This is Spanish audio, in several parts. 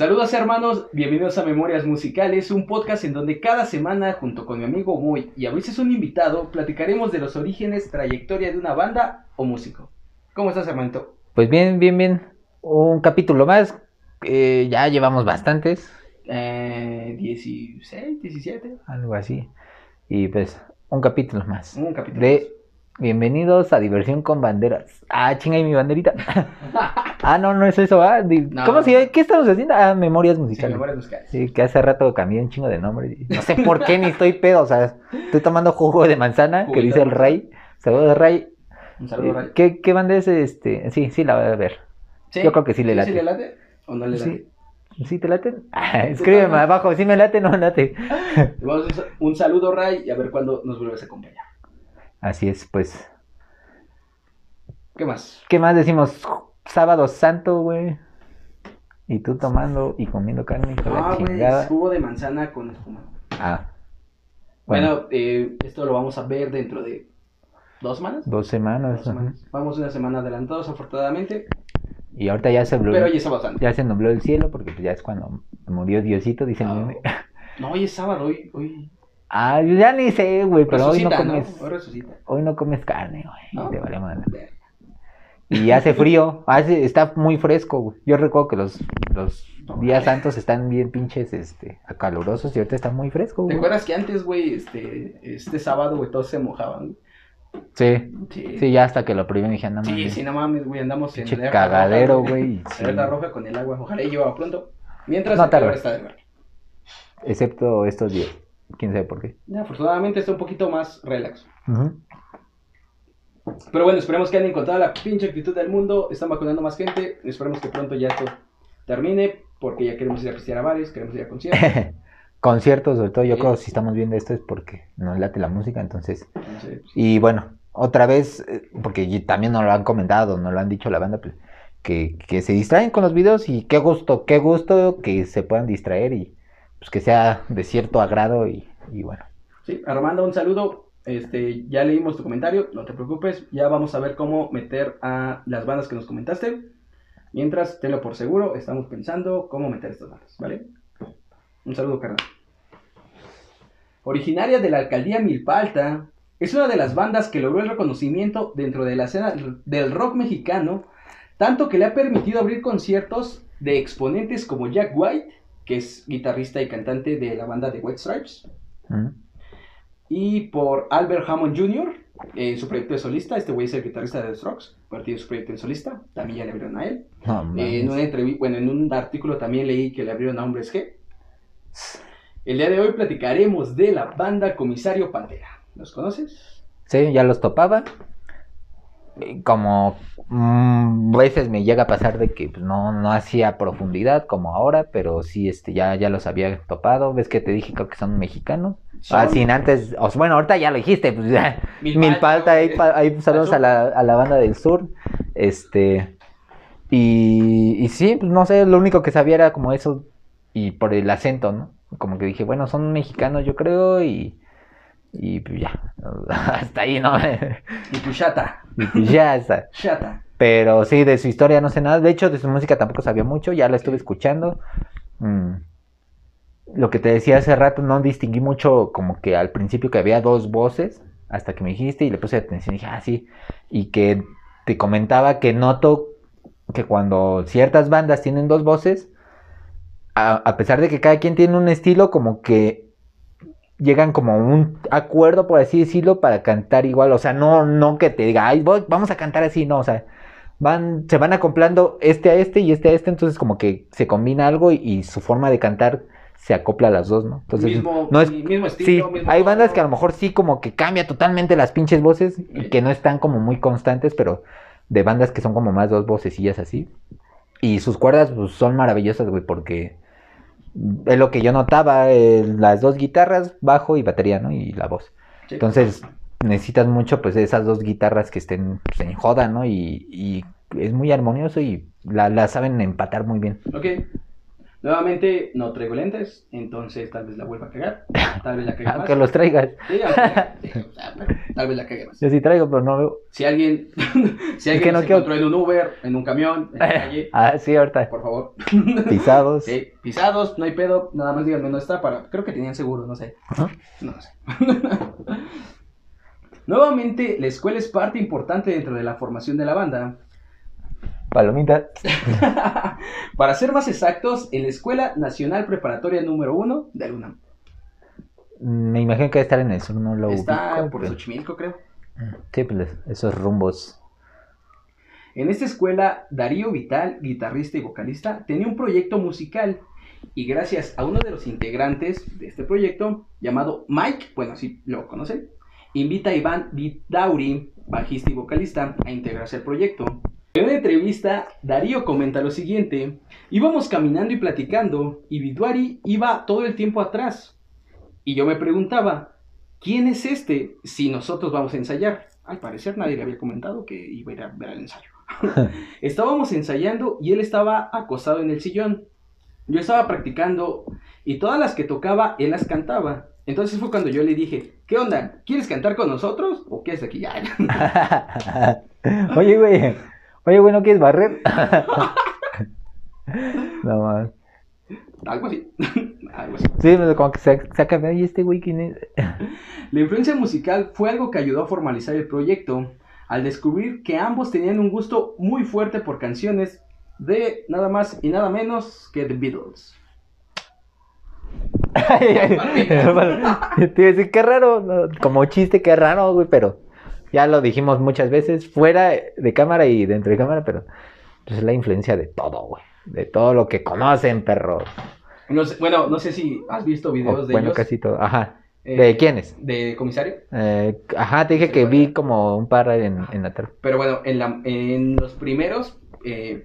Saludos hermanos, bienvenidos a Memorias Musicales, un podcast en donde cada semana, junto con mi amigo Moy y a veces un invitado, platicaremos de los orígenes, trayectoria de una banda o músico. ¿Cómo estás, hermanito? Pues bien, bien, bien. Un capítulo más. eh, ya llevamos bastantes, Eh, 16, 17, algo así. Y pues, un capítulo más. un capítulo. De Bienvenidos a Diversión con Banderas. Ah, chinga, y mi banderita. ah, no, no es eso. Ah, Di- No. ¿Cómo se llama? ¿Qué estamos haciendo? Ah, Memorias Sí, Musicales. Memorias Musicales. Sí, que hace rato cambié un chingo de nombre. No sé por qué ni estoy pedo. O sea, estoy tomando jugo de manzana que dice el Rey. Saludos, Rey. Un saludo, Ray. ¿Qué, ¿Qué banda es este? Sí, sí, la voy a ver. ¿Sí? yo creo que sí le late. ¿Sí le late o no le late? Sí. ¿Sí te laten? Ah, escríbeme abajo, si me late, no me late. Te vamos a hacer un saludo, Ray, y a ver cuándo nos vuelves a acompañar. Así es, pues. ¿Qué más? ¿Qué más decimos? Sábado Santo, güey. Y tú tomando y comiendo carne Ah, güey, jugo de manzana con espuma. Ah. Bueno, Bueno, eh, esto lo vamos a ver dentro de dos semanas. dos semanas. Dos semanas. Vamos una semana adelantados, afortunadamente. Y ahorita ya se nubló, Pero hoy es sábado santo. ya se nubló el cielo porque pues, ya es cuando murió Diosito, dicen. No. meme. No, hoy es sábado, hoy. Hoy Ah, yo ya ni sé, güey, pero hoy no resucita, ¿no? comes. Hoy. Hoy no comes carne, güey. ¿No? Te vale madre. Y hace frío, hace, está muy fresco, güey. Yo recuerdo que los, los días santos están bien pinches, este, acalorosos y ahorita está muy fresco, ¿Te güey. acuerdas que antes, güey, este, este sábado, güey, todos se mojaban? Sí, Sí. sí, ya hasta que lo prohibí dije, no Sí, mames. sí, no mames, güey, andamos en alerta roja, cagadero, güey. güey. sí. Alerta roja con el agua. Ojalá y llueva pronto. Mientras No el calor está de ver. Excepto estos días. Quién sabe por qué. Afortunadamente está un poquito más relax. Pero bueno, esperemos que hayan encontrado la pinche actitud del mundo. Están vacunando más gente. Esperemos que pronto ya esto termine. Porque ya queremos ir a pistear a bares, queremos ir a conciertos. Conciertos, sobre todo, yo Sí. creo que si estamos viendo esto es porque nos late la música, entonces. Entonces, Y bueno, otra vez, eh, porque también nos lo han comentado, nos lo han dicho la banda, pues, que, que se distraen con los videos y qué gusto, qué gusto que se puedan distraer y pues que sea de cierto agrado y, bueno. sí, Armando, un saludo. Este, ya leímos tu comentario, no te preocupes. Ya vamos a ver cómo meter a las bandas que nos comentaste. Mientras, tenlo por seguro, estamos pensando cómo meter estas bandas, ¿vale? Un saludo, carnal. Originaria de la alcaldía Milpalta, es una de las bandas que logró el reconocimiento dentro de la escena del rock mexicano, tanto que le ha permitido abrir conciertos de exponentes como Jack White, que es guitarrista y cantante de la banda de White Stripes, ¿Mm? y por Albert Hammond Jr., en su proyecto de solista. Este güey es el guitarrista de The Strokes, partido de su proyecto en solista. También ya le abrieron a él. Eh, en, una bueno, en un artículo también leí que le abrieron a Hombres G. El día de hoy platicaremos de la banda Comisario Pantera. ¿Los conoces? Sí, ya los topaba. Como mm, veces me llega a pasar de que pues, no, no hacía profundidad como ahora, pero sí este, ya, ya los había topado. Ves que te dije creo que son mexicanos. Ah, sin antes, bueno, ahorita ya lo dijiste, pues ya. Milpalta, ahí, pa- ahí saludos a la, a la banda del sur. Este. Y, y sí, pues no sé, lo único que sabía era como eso. Y por el acento, ¿no? Como que dije, bueno, son mexicanos, yo creo, y. Y pues ya. Hasta ahí, ¿no? Y tu chata. Ya está. Pero sí, de su historia no sé nada. De hecho, de su música tampoco sabía mucho, ya la estuve escuchando. Mm. Lo que te decía hace rato, no distinguí mucho como que al principio que había dos voces, hasta que me dijiste y le puse atención y dije, ah, sí. Y que te comentaba que noto que cuando ciertas bandas tienen dos voces, a, a pesar de que cada quien tiene un estilo, como que llegan como a un acuerdo, por así decirlo, para cantar igual. O sea, no, no que te diga, ay, voy- vamos a cantar así, no, o sea, van, se van acoplando este a este y este a este, entonces como que se combina algo y, y su forma de cantar se acopla a las dos, ¿no? Entonces, mismo, no es, mismo sí, mismo hay bandas que a lo mejor sí como que cambia totalmente las pinches voces y que no están como muy constantes, pero de bandas que son como más dos vocecillas así. Y sus cuerdas pues, son maravillosas, güey, porque es lo que yo notaba, eh, las dos guitarras, bajo y batería, ¿no? Y la voz. Sí. Entonces necesitas mucho pues esas dos guitarras que estén pues, en joda, ¿no? Y, y es muy armonioso y la, la saben empatar muy bien. Ok. Nuevamente no traigo lentes, entonces tal vez la vuelva a cagar. Tal vez la cague más. Aunque los traigas. Sí, aunque- sí, o sea, pero tal vez la cague más. Yo sí traigo, pero no veo. Si alguien, si alguien que no se encontró en un Uber, en un camión, en la calle, Ah, sí, ahorita. por favor. Pisados. Sí, pisados, no hay pedo, nada más díganme dónde está para. Creo que tenían seguro, no sé. Ajá. No sé. Nuevamente, la escuela es parte importante dentro de la formación de la banda. Palomita. Para ser más exactos, en la Escuela Nacional Preparatoria número 1 de UNAM. Me imagino que debe estar en el sur, no lo Está ubico, por pero- Xochimilco, creo. Sí, pues esos rumbos. En esta escuela, Darío Vital, guitarrista y vocalista, tenía un proyecto musical y gracias a uno de los integrantes de este proyecto, llamado Mike, bueno, así lo conocen, invita a Iván Vidauri, bajista y vocalista, a integrarse al proyecto. En una entrevista, Darío comenta lo siguiente, íbamos caminando y platicando y Viduari iba todo el tiempo atrás. Y yo me preguntaba, ¿quién es este si nosotros vamos a ensayar? Al parecer nadie le había comentado que iba a ir a ver el ensayo. Estábamos ensayando y él estaba acostado en el sillón. Yo estaba practicando y todas las que tocaba, él las cantaba. Entonces fue cuando yo le dije, ¿qué onda? ¿Quieres cantar con nosotros? ¿O qué es aquí? Ya, Oye, güey. Oye, güey, ¿no quieres barrer? no más. Algo así. Algo así. Sí, pero como que saca, saca ¿y este güey quién es? La influencia musical fue algo que ayudó a formalizar el proyecto al descubrir que ambos tenían un gusto muy fuerte por canciones de nada más y nada menos que The Beatles. Te iba a decir, qué raro, ¿no? como chiste, qué raro, güey, pero ya lo dijimos muchas veces, fuera de cámara y dentro de cámara, pero pues, es la influencia de todo, güey, de todo lo que conocen, perros. No sé- bueno, no sé si has visto videos O, de bueno, ellos. casi todo, ajá. eh, ¿De quiénes? De comisario. Eh, ajá, te dije que vi como un par en, en la tarde. Pero bueno, en, la, en los primeros eh,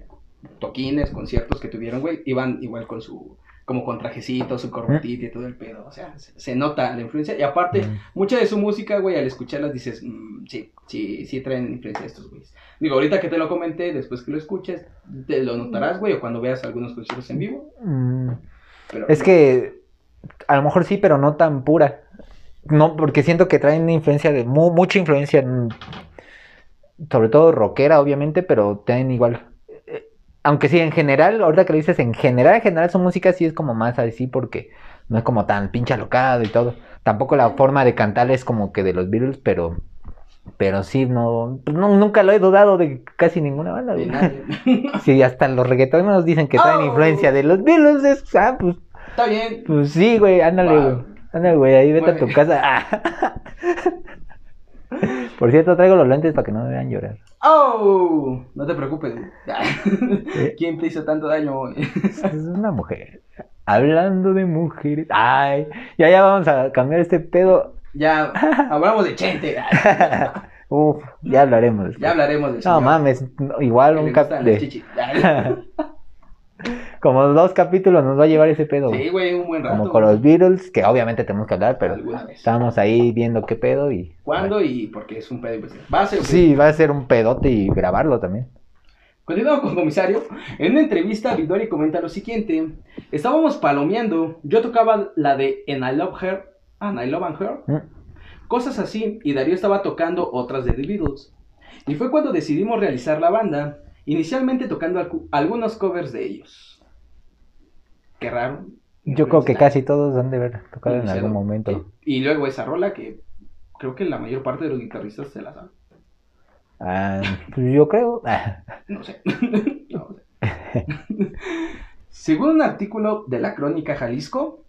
toquines, conciertos que tuvieron, güey, iban igual con su, como con trajecito, su corbatita y todo el pedo. O sea, se, se nota la influencia. Y aparte, Mm. mucha de su música, güey, al escucharlas dices, "Mm, sí, sí, sí traen influencia estos güeyes. Digo, ahorita que te lo comenté, después que lo escuches, te lo notarás, güey, o cuando veas algunos conciertos en vivo. Mm, Pero, Es que a lo mejor sí, pero no tan pura. No, porque siento que traen influencia de mu- mucha influencia, en- sobre todo rockera, obviamente, pero traen igual. Aunque sí, en general, ahorita que lo dices, en general, en general su música sí es como más así porque no es como tan pinche alocado y todo. Tampoco la forma de cantar es como que de los Beatles, pero pero sí, no, pues no nunca lo he dudado de casi ninguna banda. de nadie. Sí, hasta los reggaetoneros dicen que traen Oh. influencia de los Beatles, es- ah, pues Está bien. pues sí, güey, ándale, Wow. güey. Ándale, güey, ahí vete a tu casa. Ah. Por cierto, traigo los lentes para que no me vean llorar. ¡Oh! No te preocupes. ¿Quién te hizo tanto daño? Es una mujer. Hablando de mujeres. Ay, ya, ya vamos a cambiar este pedo. Ya hablamos de Chente. Uf, ya hablaremos. después. Ya hablaremos de No mames, igual un cap de, como dos capítulos nos va a llevar ese pedo. Sí, güey, un buen rato. como con los Beatles, que obviamente tenemos que hablar, pero estábamos ahí viendo qué pedo y ¿Cuándo y por qué es un pedo? Va a ser. Sí, va a ser un pedote y grabarlo también. Continuando con comisario, en una entrevista Vidori comenta lo siguiente: Estábamos palomeando, yo tocaba la de And I Love Her, And I Love and Her, Mm. cosas así, y Darío estaba tocando otras de The Beatles. Y fue cuando decidimos realizar la banda, inicialmente tocando algunos covers de ellos. Qué raro. Yo creo que Está casi todos han de haber tocado en algún momento. Y, y luego esa rola que creo que la mayor parte de los guitarristas se la saben. Ah, pues yo creo. No sé. No sé. Según un artículo de la Crónica Jalisco,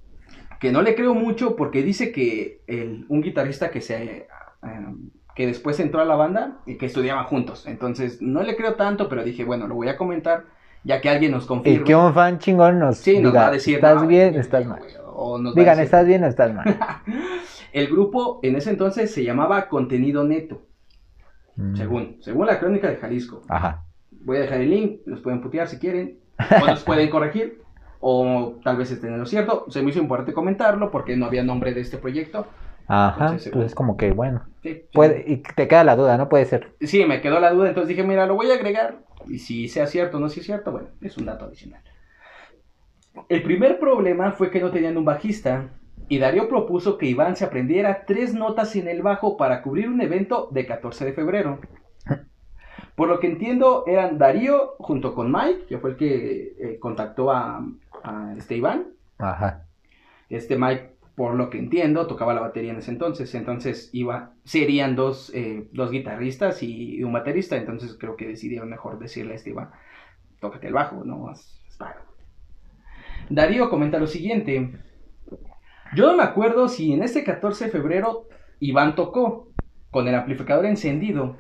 que no le creo mucho porque dice que el- un guitarrista que se eh, que después entró a la banda y que estudiaban juntos. Entonces, no le creo tanto, pero dije, bueno, lo voy a comentar ya que alguien nos Y confirme. que un fan chingón nos Sí, nos va a decir, ¿estás no, bien? ¿Estás mal? o nos Digan, decir- ¿estás bien o estás mal? El grupo en ese entonces se llamaba Contenido Neto, Mm, según, según la Crónica de Jalisco. Ajá. Voy a dejar el link, los pueden putear si quieren, o nos pueden corregir, o tal vez estén en lo cierto. Se me hizo importante comentarlo porque no había nombre de este proyecto. Ajá, Entonces, pues es como que bueno. Sí, sí. Puede, y te queda la duda, ¿no? Puede ser. Sí, me quedó la duda, entonces dije, mira, lo voy a agregar, y si sea cierto o no sea cierto, bueno, es un dato adicional. El primer problema fue que no tenían un bajista. Y Darío propuso que Iván se aprendiera tres notas en el bajo para cubrir un evento de 14 de febrero. Por lo que entiendo, eran Darío junto con Mike, que fue el que eh, contactó a, a este Iván. Ajá. Este Mike, por lo que entiendo, tocaba la batería en ese entonces. Entonces iba, serían dos, eh, dos guitarristas y un baterista. Entonces creo que decidieron mejor decirle a este Iván, tócate el bajo, ¿no? Haz- haz bajo". Darío comenta lo siguiente. Yo no me acuerdo si en este 14 de febrero Iván tocó con el amplificador encendido,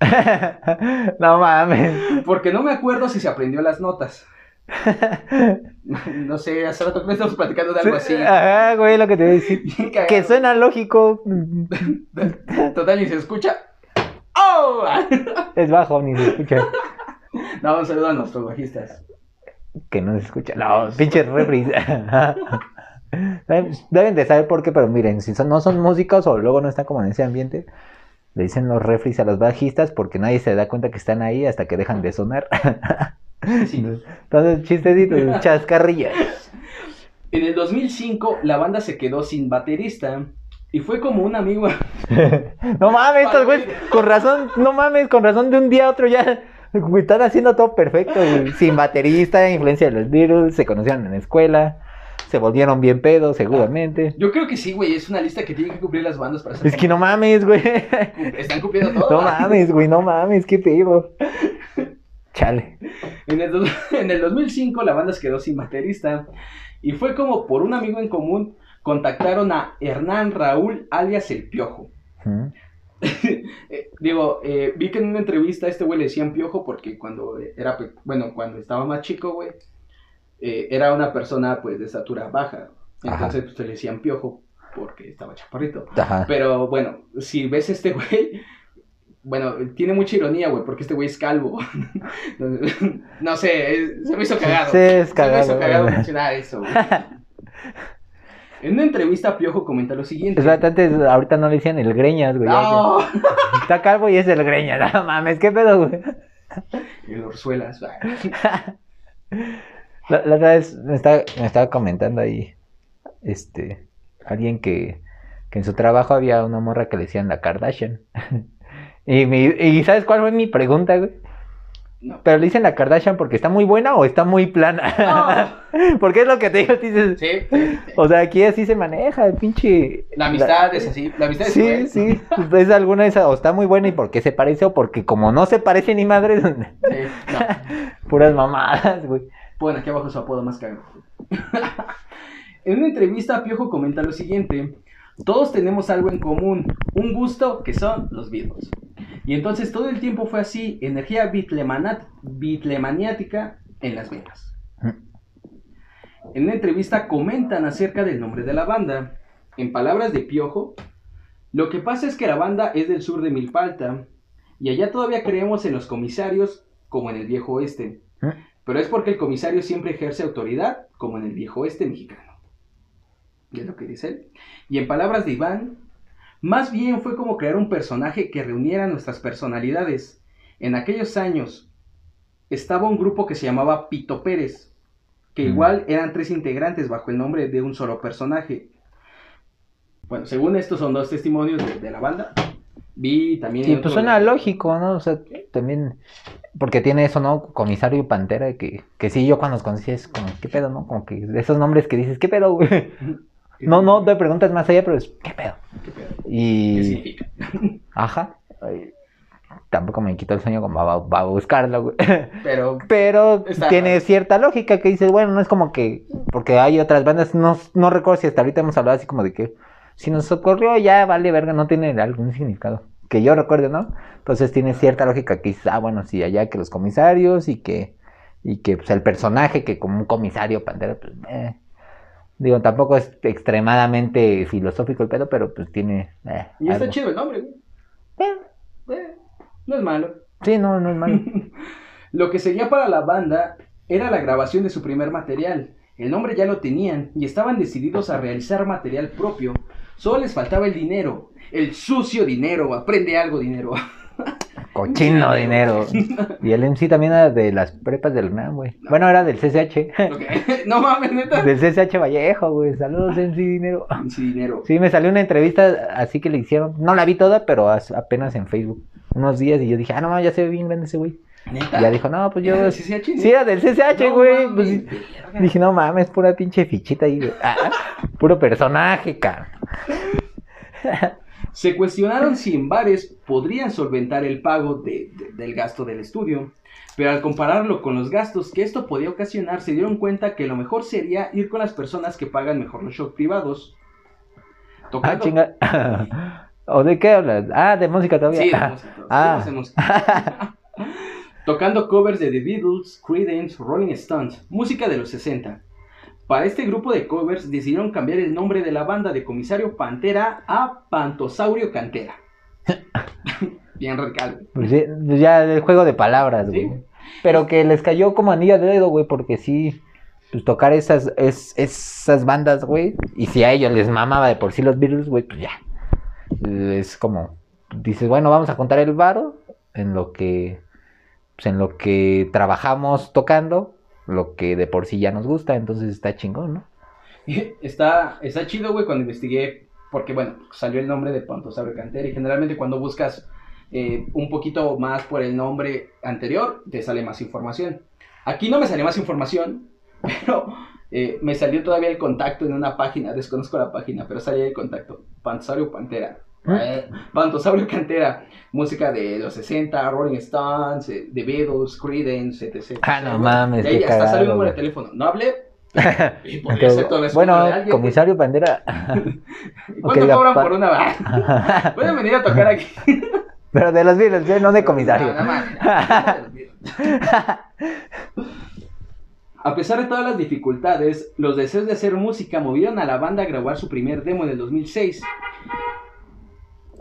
no mames. porque no me acuerdo si se aprendió las notas. No sé, hace rato que me estamos platicando de algo así. Ajá, güey, lo que te voy a decir. Que suena lógico. Total, y se escucha. ¡Oh! Es bajo, ni se escucha. No, un saludo a nuestros bajistas. Que no se escucha. No, pinche refri. Deben deben de saber por qué, pero miren, si son- no son músicos o luego no están como en ese ambiente, le dicen los refris a los bajistas porque nadie se da cuenta que están ahí hasta que dejan de sonar. Sí. Entonces, chistecitos, chascarrillas. En el 2005, la banda se quedó sin baterista. Y fue como un amigo. No mames, estos güeyes, con razón, no mames, con razón de un día a otro ya están haciendo todo perfecto, güey. sin baterista, influencia de los Beatles, se conocieron en la escuela, se volvieron bien pedos seguramente. Yo creo que sí, güey. Es una lista que tienen que cumplir las bandas para ser. Es que no mames, güey. Están cumpliendo todo. No mames, güey, no mames, qué pedo. Chale. En el, en el 2005 la banda se quedó sin baterista y fue como por un amigo en común contactaron a Hernán Raúl alias El Piojo. Eh, digo, eh, vi que en una entrevista a este güey le decían Piojo porque cuando era, pe- bueno, cuando estaba más chico, güey, eh, era una persona pues de estatura baja. Entonces pues, le decían Piojo porque estaba chaparrito. Ajá. Pero bueno, si ves este güey, bueno, tiene mucha ironía, güey, porque este güey es calvo. no sé, es- se me hizo cagado. Sí, es Se me cagado, hizo cagado güey. mencionar eso, güey. En una entrevista, Piojo comenta lo siguiente. Antes, ahorita no le decían el greñas, güey. No, Está calvo y es el greñas, no mames, qué pedo, güey. el Orzuelas. güey. La, la otra vez me estaba, me estaba comentando ahí, este, alguien que, que en su trabajo había una morra que le decían la Kardashian. Y, mi, y ¿sabes cuál fue mi pregunta, güey? No. ¿Pero le dicen la Kardashian porque está muy buena o está muy plana? porque es lo que te digo, dices, Sí, sí, sí. o sea, aquí así se maneja, el pinche... La amistad es así. La amistad es Sí, cruel. sí, es alguna de esas, o está muy buena y porque se parece o porque como no se parece ni madre, Sí, no. puras mamadas, güey. Pon aquí abajo su apodo más cagado. en una entrevista, Piojo comenta lo siguiente. Todos tenemos algo en común, un gusto que son los Beatles. Y entonces todo el tiempo fue así, energía bitlemaniática en las venas. En una entrevista comentan acerca del nombre de la banda. En palabras de Piojo, lo que pasa es que la banda es del sur de Milpalta y allá todavía creemos en los comisarios como en el viejo oeste. Pero es porque el comisario siempre ejerce autoridad, como en el viejo oeste mexicano. Y es lo que dice él. Y en palabras de Iván, más bien fue como crear un personaje que reuniera nuestras personalidades. En aquellos años estaba un grupo que se llamaba Pito Pérez, que Mm. igual eran tres integrantes bajo el nombre de un solo personaje. Bueno, según estos son dos testimonios de, de la banda. Vi también... Sí, pues suena lógico, ¿no? O sea, también, porque tiene eso, ¿no? Comisario y Pantera, que, que sí, yo cuando los conocí es como, ¿qué pedo, no? Como que de esos nombres que dices, ¿qué pedo, güey? No, no te preguntas más allá, pero es, ¿qué pedo? ¿Qué pedo? ¿Qué Y, significa? ajá, ay, tampoco me quitó el sueño como va, va a buscarlo, güey. Pero Pero Está- tiene cierta lógica que dices, bueno, no es como que, porque hay otras bandas, no, no recuerdo si hasta ahorita hemos hablado así como de que, si nos ocurrió ya vale verga, no tiene algún significado. Que yo recuerde, ¿no? Entonces tiene cierta lógica que dices, ah, bueno, sí, allá que los comisarios y que, y que pues, el personaje que como un comisario pantera, pues, eh. Digo, tampoco es extremadamente filosófico el pedo, pero pues tiene... eh, Y está algo. chido el nombre, güey. Eh, Eh, no es malo. sí, no, no es malo. Lo que seguía para la banda era la grabación de su primer material. El nombre ya lo tenían y estaban decididos a realizar material propio. Solo les faltaba el dinero. El sucio dinero. Aprende algo, dinero. Cochino dinero. Y el MC también era de las prepas del UNAM, güey. Bueno, era del CCH. No mames, neta. Del CCH Vallejo, güey. Saludos, MC Dinero. Sí, dinero. Sí, me salió una entrevista así que le hicieron. No la vi toda, pero as- apenas en Facebook. Unos días y yo dije, ah, no, ya se ve bien grande ese güey. Neta. Y ya dijo, no, pues yo. Era del CCH, Sí, era del CCH, güey. Pues. Dije, no mames, pura pinche fichita ahí. Ah, puro personaje, cara. Se cuestionaron si en bares podrían solventar el pago de- de- del gasto del estudio, pero al compararlo con los gastos que esto podía ocasionar, se dieron cuenta que lo mejor sería ir con las personas que pagan mejor los shows privados. Ah, chinga. ¿O de qué hablas? Ah, de música todavía. Sí, de música, sí, Ah. música. Tocando covers de The Beatles, Creedence, Rolling Stones, música de los 60. Para este grupo de covers decidieron cambiar el nombre de la banda de Comisario Pantera a Pantosaurio Cantera. Bien radical. Pues sí, pues ya el juego de palabras, Sí. güey. Pero que les cayó como anillo al dedo, güey, porque sí, pues tocar esas, es, esas bandas, güey, y si a ellos les mamaba de por sí los Beatles, güey, pues ya. Es como, dices, bueno, vamos a contar el varo en lo que, pues en lo que trabajamos tocando, lo que de por sí ya nos gusta, entonces está chingón, ¿no? Está, está chido, güey, cuando investigué, porque bueno, salió el nombre de Pantosaurio Cantera y generalmente cuando buscas eh, un poquito más por el nombre anterior, te sale más información. Aquí no me salió más información, pero eh, me salió todavía el contacto en una página, desconozco la página, pero salía el contacto, Pantosaurio Pantera. Eh, Pantosaurio Cantera, música de los 60, Rolling Stones, eh, The Beatles, Creedence, etc. Ah, no mames, Y ahí qué hasta salió el de güey. teléfono. No hablé, y eso bueno, comisario Bandera, ¿Y ¿Cuánto cobran por una? Pueden venir a tocar aquí. pero de los Beatles, ¿eh? no de comisario. No, no mames. A pesar de todas las dificultades, los deseos de hacer música movieron a la banda a grabar su primer demo en el 2006.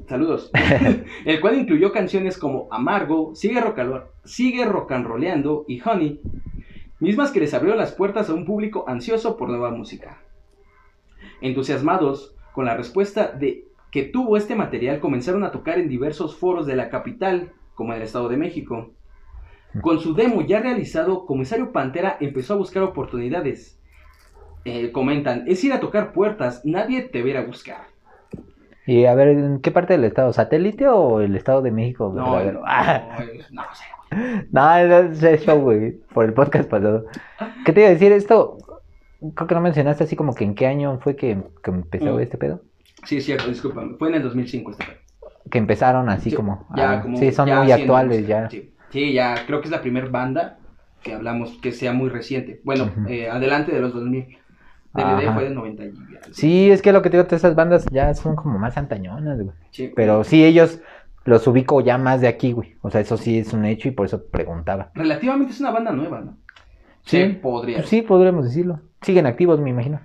Saludos. El cual incluyó canciones como Amargo, Sigue, rock Sigue Rock and Rolleando y Honey, mismas que les abrieron las puertas a un público ansioso por nueva música. Entusiasmados con la respuesta de que tuvo este material, comenzaron a tocar en diversos foros de la capital, como en el Estado de México. Con su demo ya realizado, Comisario Pantera empezó a buscar oportunidades. Eh, comentan, es ir a tocar puertas, nadie te verá buscar. Y a ver, ¿en qué parte del estado? ¿Satélite o el estado de México? No, no, Ah, no sé. no, ese es show, güey, por el podcast pasado. ¿Qué te iba a decir esto? Creo que no mencionaste así como que en qué año fue que, que empezó Mm. este pedo. Sí, es cierto, discúlpame. Fue en el 2005 este pedo. Que empezaron así Sí, como... ya ah, como- sí, son ya muy actuales ya. Sí, sí, ya creo que es la primera banda que hablamos que sea muy reciente. Bueno, eh, adelante de los 2000. DVD fue de 90 y algo. Sí, es que lo que te digo, todas esas bandas ya son como más antañonas, güey. Sí. Pero sí, ellos los ubico ya más de aquí, güey. O sea, eso sí es un hecho y por eso preguntaba. Relativamente es una banda nueva, ¿no? Sí. podría. Pues sí, podríamos decirlo. Siguen activos, me imagino.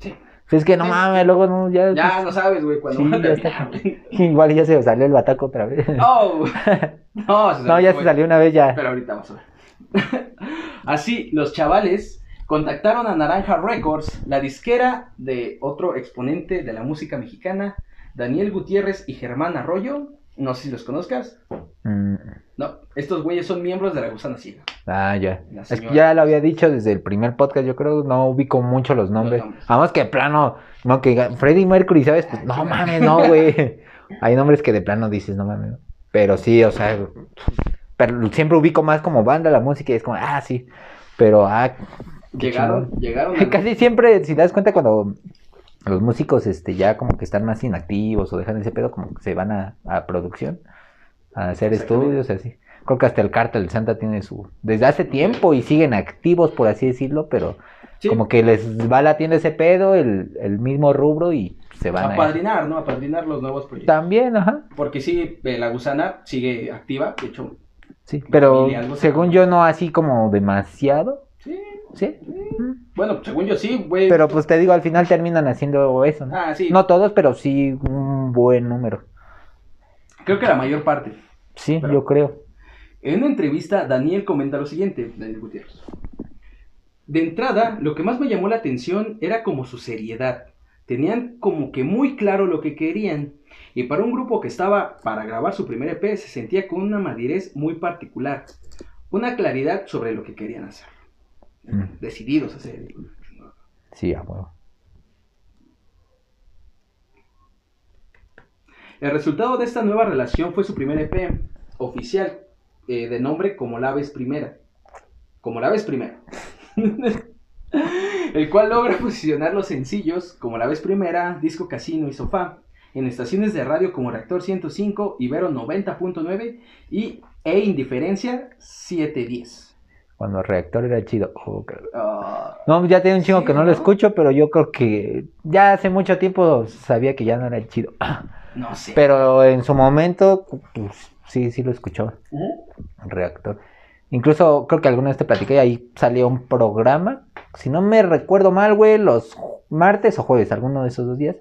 Sí. Pues es que no Sí. mames, luego no, ya... Ya lo sabes, güey, cuando Sí, ya está. Igual ya se salió el bataco otra vez. Oh, no, se No, ya se salió una vez ya. Pero ahorita vamos a ver. Así, los chavales contactaron a Naranja Records, la disquera de otro exponente de la música mexicana, Daniel Gutiérrez y Germán Arroyo. No sé si los conozcas. Mm, No, estos güeyes son miembros de la Gusana Ciega. Ah, ya. Es que ya lo había dicho desde el primer podcast, yo creo, no ubico mucho los nombres. nombres. Vamos que de plano, no que Freddie Mercury, ¿sabes? Pues, no mames, no, güey. Hay nombres que de plano dices, no mames. Pero sí, o sea, pero siempre ubico más como banda la música y es como, ah, sí. Pero, ah, Llegaron, llegaron. a- Casi siempre, si das cuenta, cuando los músicos este, ya como que están más inactivos o dejan ese pedo, como que se van a, a producción, a hacer estudios, así. Creo que hasta el Cártel Santa tiene su... Desde hace tiempo y siguen activos, por así decirlo, pero Sí, como que les va latiendo ese pedo, el, el mismo rubro y se van a... apadrinar, ¿no? Apadrinar los nuevos proyectos. También, ajá. Porque sí, eh, la Gusana sigue activa, de hecho. Sí, pero familia, según yo no así como demasiado, Sí, ¿sí? bueno, según yo sí, güey. Pero pues te digo, al final terminan haciendo eso, ¿no? Ah, sí. No todos, pero sí un buen número. Creo que la mayor parte. Sí, Pero- yo creo. En una entrevista, Daniel comenta lo siguiente, Daniel Gutiérrez. De entrada, lo que más me llamó la atención era como su seriedad. Tenían como que muy claro lo que querían. Y para un grupo que estaba para grabar su primer EP se sentía con una madurez muy particular. Una claridad sobre lo que querían hacer. Mm. Decididos a hacer. Sí, a huevo. El resultado de esta nueva relación fue su primer EP oficial, eh, de nombre Como la ves primera. Como la ves primera. el cual logra posicionar los sencillos Como la ves primera, Disco Casino y Sofá en estaciones de radio como Reactor 105, Ibero 90.9 y E Indiferencia 710. Cuando el reactor era chido. Oh. Ah, No, ya tiene un chingo Sí, que no, lo escucho, pero yo creo que ya hace mucho tiempo sabía que ya no era el chido. no sé. Pero en su momento, pues sí, sí lo escuchó. Ujú. Reactor. Incluso creo que alguna vez te platiqué, ahí salió un programa, si no me recuerdo mal, güey, los martes o jueves, alguno de esos dos días,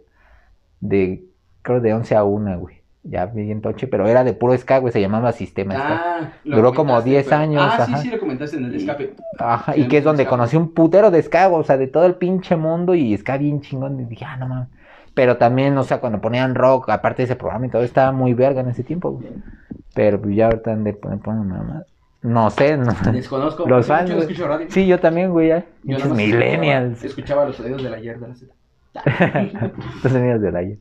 de, creo de 11 a 1, güey, ya bien toche, pero era de puro ska, güey, se llamaba Sistema. Ah, Duró como comentaste, 10 pero- años, Ah, sí, ajá. sí, lo comentaste en el escape. Ajá, sí, y que es donde conocí un putero de ska, o sea, de todo el pinche mundo y ska bien chingón, y dije, ah, no mames. Pero también, o sea, cuando ponían rock, aparte de ese programa y todo, estaba muy verga en ese tiempo, güey. Pero pues ya ahorita han de poner, poner mamá. No sé, no. Desconozco. Los fans, escucho radio. Sí, yo también, güey, ya. Yo millennials. Escuchaba, escuchaba los sonidos del ayer de la Z. Los sonidos del ayer.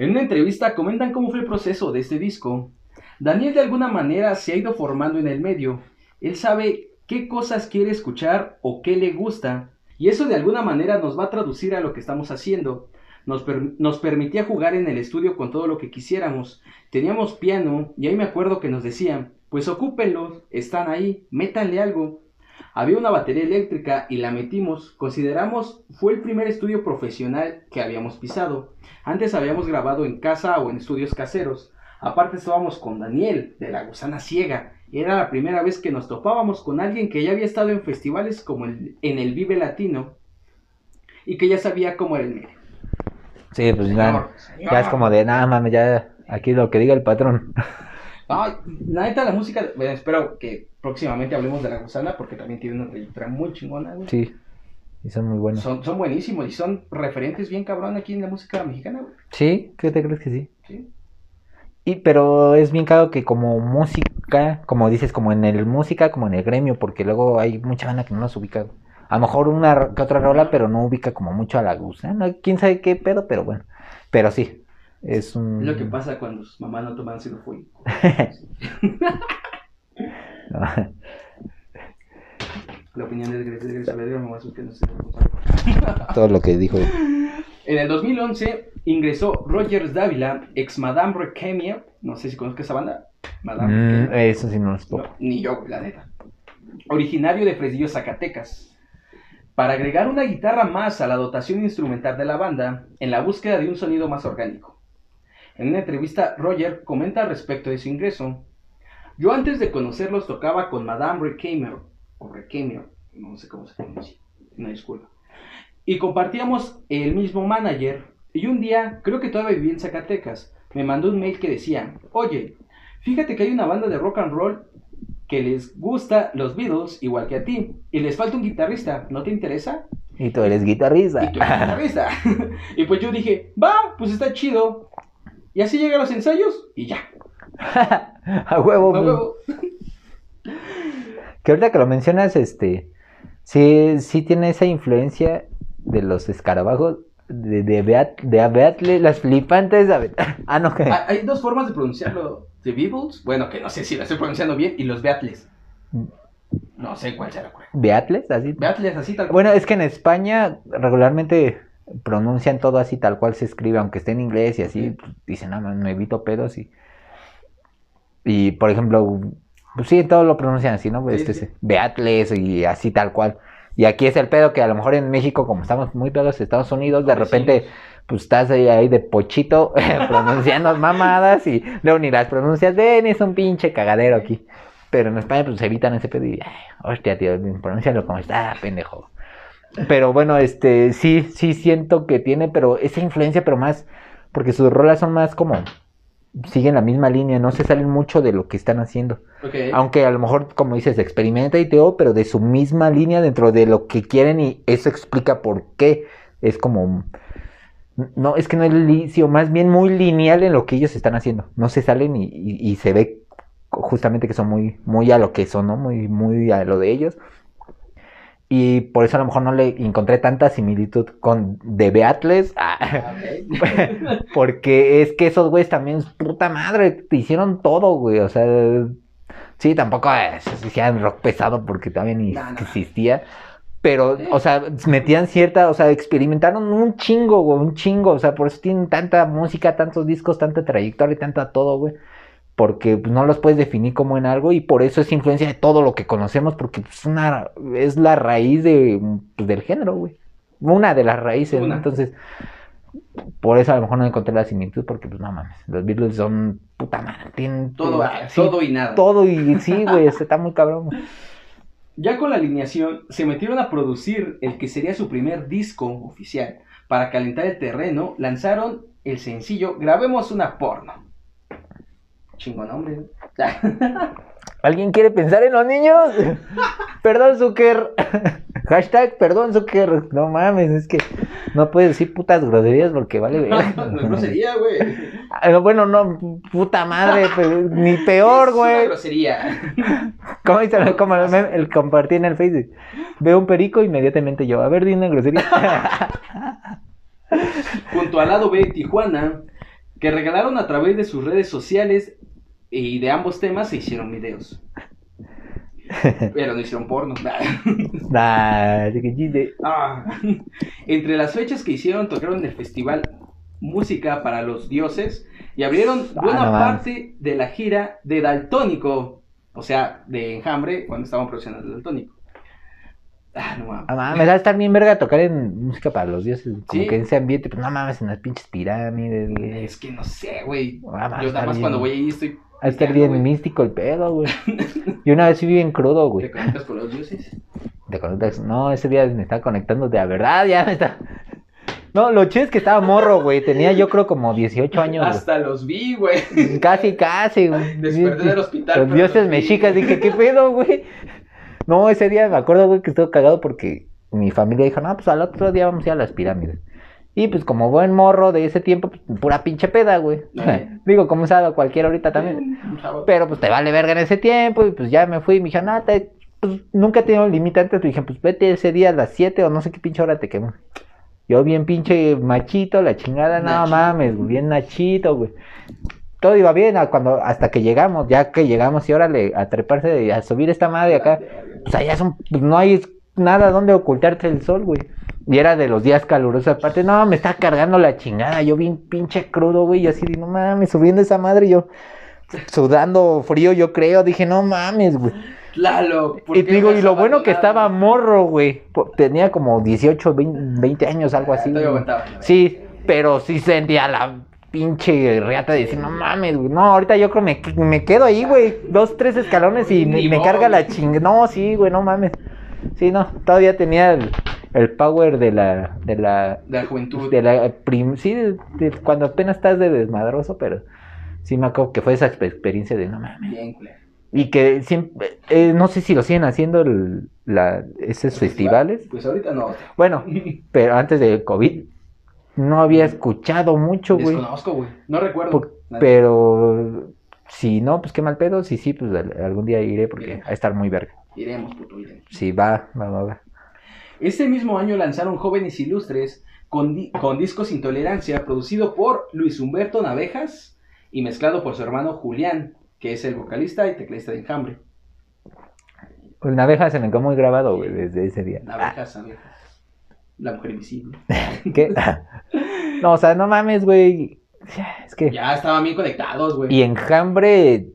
En una entrevista comentan cómo fue el proceso de este disco. Daniel de alguna manera se ha ido formando en el medio. Él sabe qué cosas quiere escuchar o qué le gusta. Y eso de alguna manera nos va a traducir a lo que estamos haciendo. Nos, nos permitía jugar en el estudio con todo lo que quisiéramos. Teníamos piano y ahí me acuerdo que nos decían, pues ocúpenlos, están ahí, métanle algo. Había una batería eléctrica y la metimos. Consideramos fue el primer estudio profesional que habíamos pisado. Antes habíamos grabado en casa o en estudios caseros. Aparte estábamos con Daniel, de la gusana ciega. Era la primera vez que nos topábamos con alguien que ya había estado en festivales como el- en el Vive Latino y que ya sabía cómo era el medio. Sí, pues ya, Señor, señor. ya es como de, nada mames, ya aquí lo que diga el patrón. Ay, la neta, la música, bueno, espero que próximamente hablemos de la gusana porque también tiene una trayectoria muy chingona, güey. Sí, y son muy buenos. Son, son buenísimos y son referentes bien cabrón aquí en la música mexicana, güey. Sí, ¿qué te crees que sí? Sí. Y, pero es bien claro que como música, como dices, como en el música, como en el gremio, porque luego hay mucha banda que no nos ubica. A lo mejor una que otra rola, pero no ubica como mucho a la gusana. Quién sabe qué pedo, pero bueno. Pero sí, es un... Lo que pasa cuando sus mamás no toman ácido La opinión de Grecia de Saavedra, mamá, que no. Todo lo que dijo. En el 2011 ingresó Rogers Dávila, ex Madame Recamia. No sé si conozco esa banda. Madame Mm, eso sí no lo topo. No, ni yo, la neta. Originario de Fresnillo, Zacatecas. Para agregar una guitarra más a la dotación instrumental de la banda, en la búsqueda de un sonido más orgánico. En una entrevista, Roger comenta al respecto de su ingreso. Yo antes de conocerlos tocaba con Madame Recaimer, o Recaimer, no sé cómo se pronuncia, una disculpa. Y compartíamos el mismo manager, y un día, creo que todavía vivía en Zacatecas, me mandó un mail que decía, oye, fíjate que hay una banda de rock and roll que les gusta los Beatles igual que a ti, y les falta un guitarrista, ¿no te interesa? Y tú eres guitarrista. Y tú eres guitarrista. y pues yo dije, va, pues está chido. Y así llegué a los ensayos y ya. a huevo. A huevo. Que ahorita que lo mencionas, este, sí, sí tiene esa influencia de los escarabajos, de, de, Beat- de Beatle, las flipantes. de Ah, no, que. Hay dos formas de pronunciarlo. The Beatles, bueno, que no sé si la estoy pronunciando bien, y los Beatles. No sé cuál será cuál. Beatles, así. Beatles, así tal cual. Bueno, es que en España regularmente pronuncian todo así tal cual se escribe, aunque esté en inglés y así, pues, dicen, más me evito pedos y... Y, por ejemplo, pues sí, todo lo pronuncian así, ¿no? Este, sí. Beatles y así tal cual. Y aquí es el pedo que a lo mejor en México, como estamos muy pedos de Estados Unidos, de repente, pues estás ahí, ahí de pochito pronunciando mamadas y luego ni las pronuncias bien, es un pinche cagadero aquí. Pero en España, pues evitan ese pedo y, ay, hostia, tío, pronúncialo como está, pendejo. Pero bueno, este, sí, sí siento que tiene, pero esa influencia, pero más, porque sus rolas son más como, siguen la misma línea, no se salen mucho de lo que están haciendo. Aunque a lo mejor, como dices, experimenta y todo, pero de su misma línea dentro de lo que quieren y eso explica por qué. Es como, No, es que no es licio, más bien muy lineal en lo que ellos están haciendo. No se salen y, y- y se ve justamente que son muy, muy a lo que son, ¿no? Muy, muy a lo de ellos. Y por eso a lo mejor no le encontré tanta similitud con The Beatles. Ah, Ok. porque es que esos güeyes también, puta madre, te hicieron todo, güey. O sea, sí, tampoco se hacían rock pesado porque también ni No, no. existía. Pero, o sea, metían cierta, o sea, experimentaron un chingo, güey, un chingo. O sea, por eso tienen tanta música, tantos discos, tanta trayectoria tanta todo, güey. Porque pues, no los puedes definir como en algo y por eso es influencia de todo lo que conocemos, porque pues, una, es la raíz de, pues, del género, güey. Una de las raíces, ¿no? Entonces, por eso a lo mejor no encontré la similitud, porque pues no mames, los Beatles son puta madre, tienen Todo, sí, todo y nada. todo y sí, güey, está muy cabrón. güey. Ya con la alineación, se metieron a producir el que sería su primer disco oficial. Para calentar el terreno, lanzaron el sencillo Grabemos una porno. Chingo nombre. ¿Alguien quiere pensar en los niños? perdón, Zucker. Hashtag perdón, Zucker. No mames, es que no puedes decir putas groserías porque vale No, verga. no es grosería, güey. Ah, Bueno, no, puta madre, pero ni peor, Es una güey. grosería. ¿Cómo dice el, como el, compartí en el Facebook? Veo un perico, inmediatamente yo, a ver, di una grosería. Junto al lado B Tijuana, que regalaron a través de sus redes sociales y de ambos temas se hicieron videos. Pero no hicieron porno. nah. Ah. Entre las fechas que hicieron, tocaron el festival Música para los Dioses y abrieron Ah, buena no parte de la gira de Daltónico, o sea, de Enjambre, cuando estaban produciendo el Daltónico. Ah, no mames. Ah, mames, va a estar bien verga tocar en música para los dioses. Como Sí. que en ese ambiente, pues no mames, en las pinches pirámides, güey. Es que no sé, güey. Ah, Yo nada más bien- cuando voy ahí estoy. A estar pisteando, bien místico el pedo, güey. Y una vez sí vi bien crudo, güey. ¿Te conectas con los dioses? ¿Te conectas? No, ese día me estaba conectando de a verdad, ya me está. No, lo chido es que estaba morro, güey. Tenía yo creo como 18 años. Hasta los vi, güey. Casi, casi, güey. Desperté del hospital, Los dioses los vi. mexicas, dije, ¿qué pedo, güey? No, ese día me acuerdo, güey, que estuvo cagado porque mi familia dijo, no, pues al otro día vamos a ir a las pirámides. Y pues como buen morro de ese tiempo, pues pura pinche peda, güey. Digo, como dado cualquiera ahorita también. Pero pues te vale verga en ese tiempo y pues ya me fui y me dijeron, no, te, pues nunca he tenido limitantes. Me dije, pues vete ese día a las 7 o no sé qué pinche hora te quemo. Yo bien pinche machito, la chingada, no mames, güey, bien nachito, güey. Todo iba bien cuando, hasta que llegamos, ya que llegamos y órale, a treparse, a subir esta madre acá. Pues allá son, pues no hay nada donde ocultarte el sol, güey. Y era de los días calurosos. Aparte, no, me está cargando la chingada. Yo bien pinche crudo, güey. Y así, no mames, subiendo esa madre. y Yo sudando frío, yo creo. Dije, no mames, güey. Tlaloc, ¿por Y qué digo, y lo bueno que estaba morro, güey. Tenía como 18, 20, 20 años, algo así. Aguantaba. Sí, pero sí sentía la pinche reata de decir, no mames, güey. No, ahorita yo creo que me, me quedo ahí, güey. Dos, tres escalones y me, carga la güey. chinga. No, sí, güey, no mames. Sí, no, todavía tenía el, el power de la, de la, De la juventud. de la prim- sí, de- de cuando apenas estás de desmadroso, pero sí me acuerdo que fue esa exp- experiencia de no mames. Bien. Y que siempre, eh, no sé si lo siguen haciendo el- la, esos festivales. Pues ahorita no. Bueno, pero antes del COVID no había escuchado mucho, güey. Desconozco, güey. No recuerdo. Por-. Pero si no, pues qué mal pedo. Si sí, pues al- algún día iré porque va a estar muy verga. Iremos, puto, iremos. Sí, va, va, va, va. Este mismo año lanzaron Jóvenes Ilustres con, di- con discos Intolerancia, producido por Luis Humberto Navejas y mezclado por su hermano Julián, que es el vocalista y teclista de Enjambre. Pues una abeja se me quedó muy grabado, güey, desde ese día. Navejas, Navejas. La mujer invisible. ¿Qué? no, o sea, no mames, güey. Es que. Ya estaban bien conectados, güey. Y Enjambre,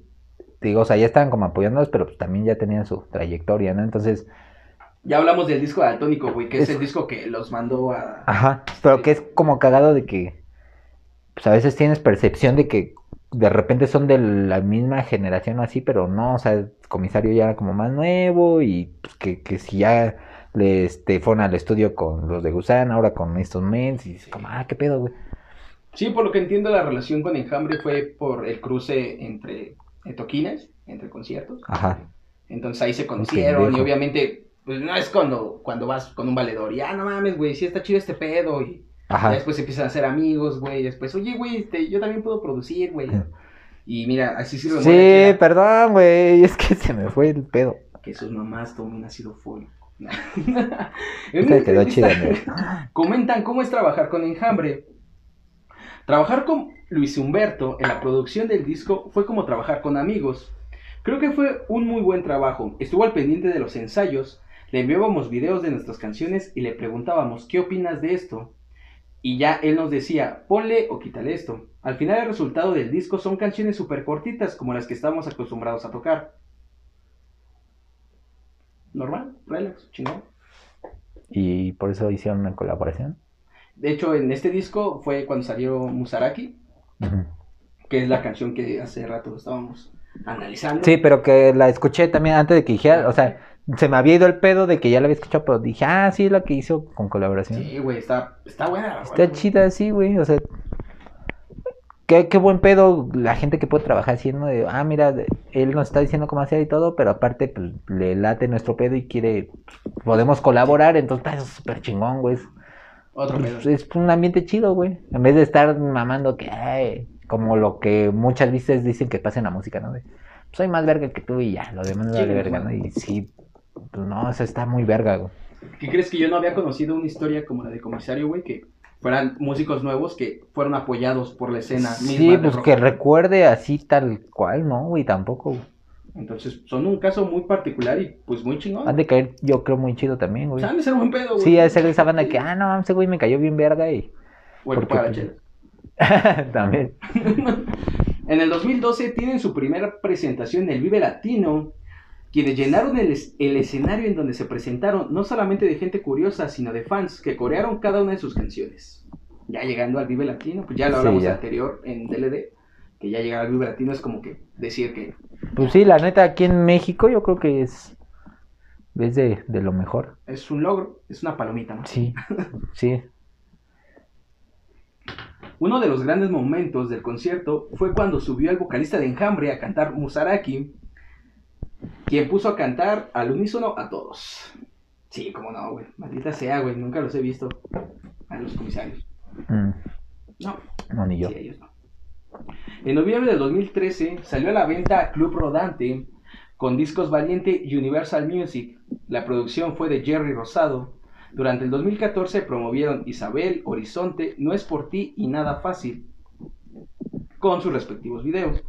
digo, o sea, ya estaban como apoyándonos, pero pues también ya tenían su trayectoria, ¿no? Entonces, Ya hablamos del disco de Altónico, güey, que es, Es- el disco que los mandó a... Ajá, pero que es como cagado de que, pues a veces tienes percepción de que de repente son de la misma generación así, pero no, o sea, el comisario ya era como más nuevo y pues, que, que si ya le este, fueron al estudio con los de Gusán, ahora con estos mens, y es como, ah, qué pedo, güey. Sí, por lo que entiendo, la relación con Enjambre fue por el cruce entre toquines, entre conciertos. Ajá, Entonces ahí se conocieron y obviamente, pues no es cuando, cuando vas con un valedor y, ah, no mames, güey, sí está chido este pedo y Ajá. Después empiezan a ser amigos, güey. Después, oye, güey, este, yo también puedo producir, güey. Y mira, así sirve Sí, chida, perdón, güey. Es que se me fue el pedo. que sus mamás tomen ácido fólico. en quedó güey. Comentan cómo es trabajar con Enjambre. Trabajar con Luis Humberto en la producción del disco fue como trabajar con amigos. Creo que fue un muy buen trabajo. Estuvo al pendiente de los ensayos, le enviábamos videos de nuestras canciones y le preguntábamos, ¿qué opinas de esto? Y ya él nos decía, ponle o quítale esto. Al final el resultado del disco son canciones súper cortitas como las que estamos acostumbrados a tocar. Normal, relax, chingón. Y por eso hicieron una colaboración. De hecho, en este disco fue cuando salió Musaraki, que es la canción que hace rato estábamos analizando. Sí, pero que la escuché también antes de que dijera, o sea, se me había ido el pedo de que ya la había escuchado, pero dije, ah, sí, es la que hizo con colaboración. Sí, güey, está, está buena. Está chida, sí, güey, o sea, qué, qué buen pedo la gente que puede trabajar haciendo de, ah, mira, él nos está diciendo cómo hacer y todo, pero aparte, pues, le late nuestro pedo y quiere, podemos colaborar, entonces está súper chingón, güey. Otro pedo. Pues, es un ambiente chido, güey. En vez de estar mamando que, ay, como lo que muchas veces dicen que pasa en la música, ¿no? Soy más verga que tú y ya, lo demás no vale verga, ¿no? Y sí, pues no, eso está muy verga, güey. ¿Qué crees que yo no había conocido una historia como la de Comisario, güey? Que fueran músicos nuevos que fueron apoyados por la escena misma. Sí, pues que recuerde así tal cual, ¿no? Güey, tampoco. güey. Entonces, son un caso muy particular y pues muy chingón. Han de caer, yo creo, muy chido también, O güey. sea, han de ser buen pedo, güey. Sí, de ser esa banda que, ah, no, ese güey me cayó bien verga y... O el porque, para pues, también. En el 2012 tienen su primera presentación en el Vive Latino, quienes llenaron el, el escenario en donde se presentaron no solamente de gente curiosa, sino de fans que corearon cada una de sus canciones. Ya llegando al Vive Latino, pues ya lo Sí, hablamos ya. anterior en DLD, que ya llegar al Vive Latino es como que decir que Pues sí, la neta, aquí en México yo creo que es... Es de, de lo mejor. es un logro, es una palomita más. Sí, sí. Uno de los grandes momentos del concierto fue cuando subió el vocalista de Enjambre a cantar Musaraki, quien puso a cantar al unísono a todos. Sí, cómo no, güey. Maldita sea, güey. Nunca los he visto a los comisarios. Mm, No, no, ni yo. sí, ellos no. En noviembre del 2013 salió a la venta Club Rodante con discos Valiente y Universal Music. La producción fue de Jerry Rosado. Durante el 2014 promovieron Isabel, Horizonte, No es por ti y Nada Fácil con sus respectivos videos.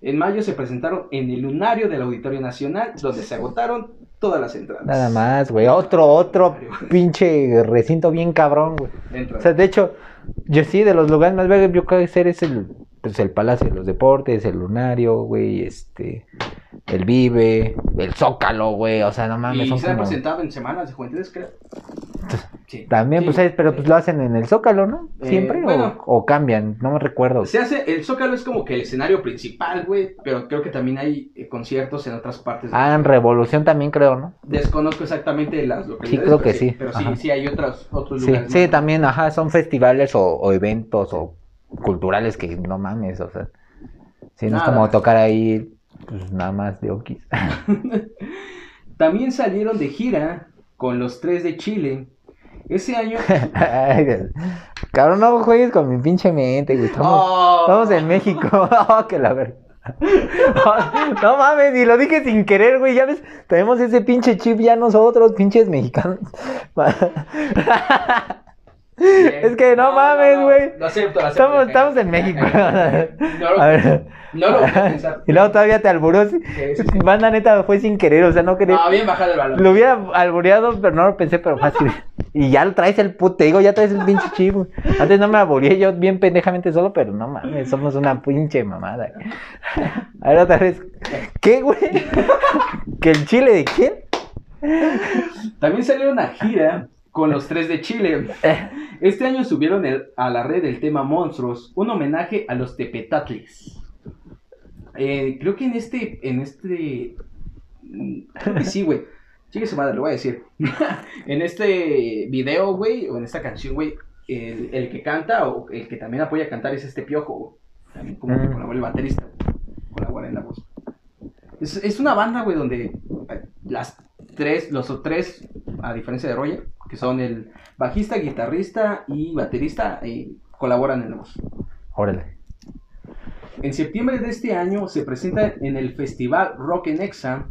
En mayo se presentaron en el lunario del Auditorio Nacional, donde se agotaron todas las entradas. Nada más, güey. Otro, otro pinche recinto bien cabrón, güey. O sea, de hecho, yo sí, de los lugares más vergas, yo creo que ser es el, pues, el Palacio de los Deportes, el Lunario, güey, este, el Vive, el Zócalo, güey, o sea, no mames, y son se como... presentado en semanas de juventudes, creo. Sí. También, Sí, pues, es- pero sí. pues lo hacen en el Zócalo, ¿no? Eh, Siempre, o- bueno. o, cambian, no me recuerdo. Se hace, el Zócalo es como que el escenario principal, güey, pero creo que también hay eh, conciertos en otras partes. de- Ah, en Revolución también creo, ¿no? Desconozco exactamente las localidades. creo que pero sí, Pero sí, ajá. sí hay otros, otros Sí, lugares. sí, más. también, ajá, son festivales o, o eventos o culturales que no mames, o sea, sí, no es como tocar ahí, pues nada más de okis. También salieron de gira con los tres de Chile. Ese año. Cabrón, no juegues con mi pinche mente, güey. Estamos, ¡Oh! estamos en México. Oh, que la verga. No mames, y lo dije sin querer, güey. Ya ves, tenemos ese pinche chip ya nosotros, pinches mexicanos. Bien. Es que no mames, güey. Lo acepto, lo acepto. Estamos, estamos en México. No lo, A ver. no lo voy a pensar. Y luego todavía te alburó. Sí, sí, sí. Banda neta fue sin querer, o sea, no quería. No, bien bajado el balón. Lo hubiera albureado, pero no lo pensé, pero fácil. Y ya traes el puto, te digo, ya traes el pinche güey. Antes no me aburría yo bien pendejamente solo, pero no mames, somos una pinche mamada. Ahora otra vez, ¿qué, güey? ¿Que el chile de quién? También salieron a gira con los tres de Chile. Este año subieron el- a la red el tema Monstruos, un homenaje a los tepetatles. Eh, creo que en este, en este, mm, creo que sí, güey. Sigue su madre, lo voy a decir. en este video, güey, o en esta canción, güey, el, el que canta o el que también apoya a cantar es este piojo, güey. También como que Mm. colabora el baterista, colabora en la voz. Es, es una banda, güey, donde eh, las tres, los tres, a diferencia de Roger, que son el bajista, guitarrista y baterista, eh, colaboran en la voz. Órale. En septiembre de este año se presenta en el festival Rock en Exa.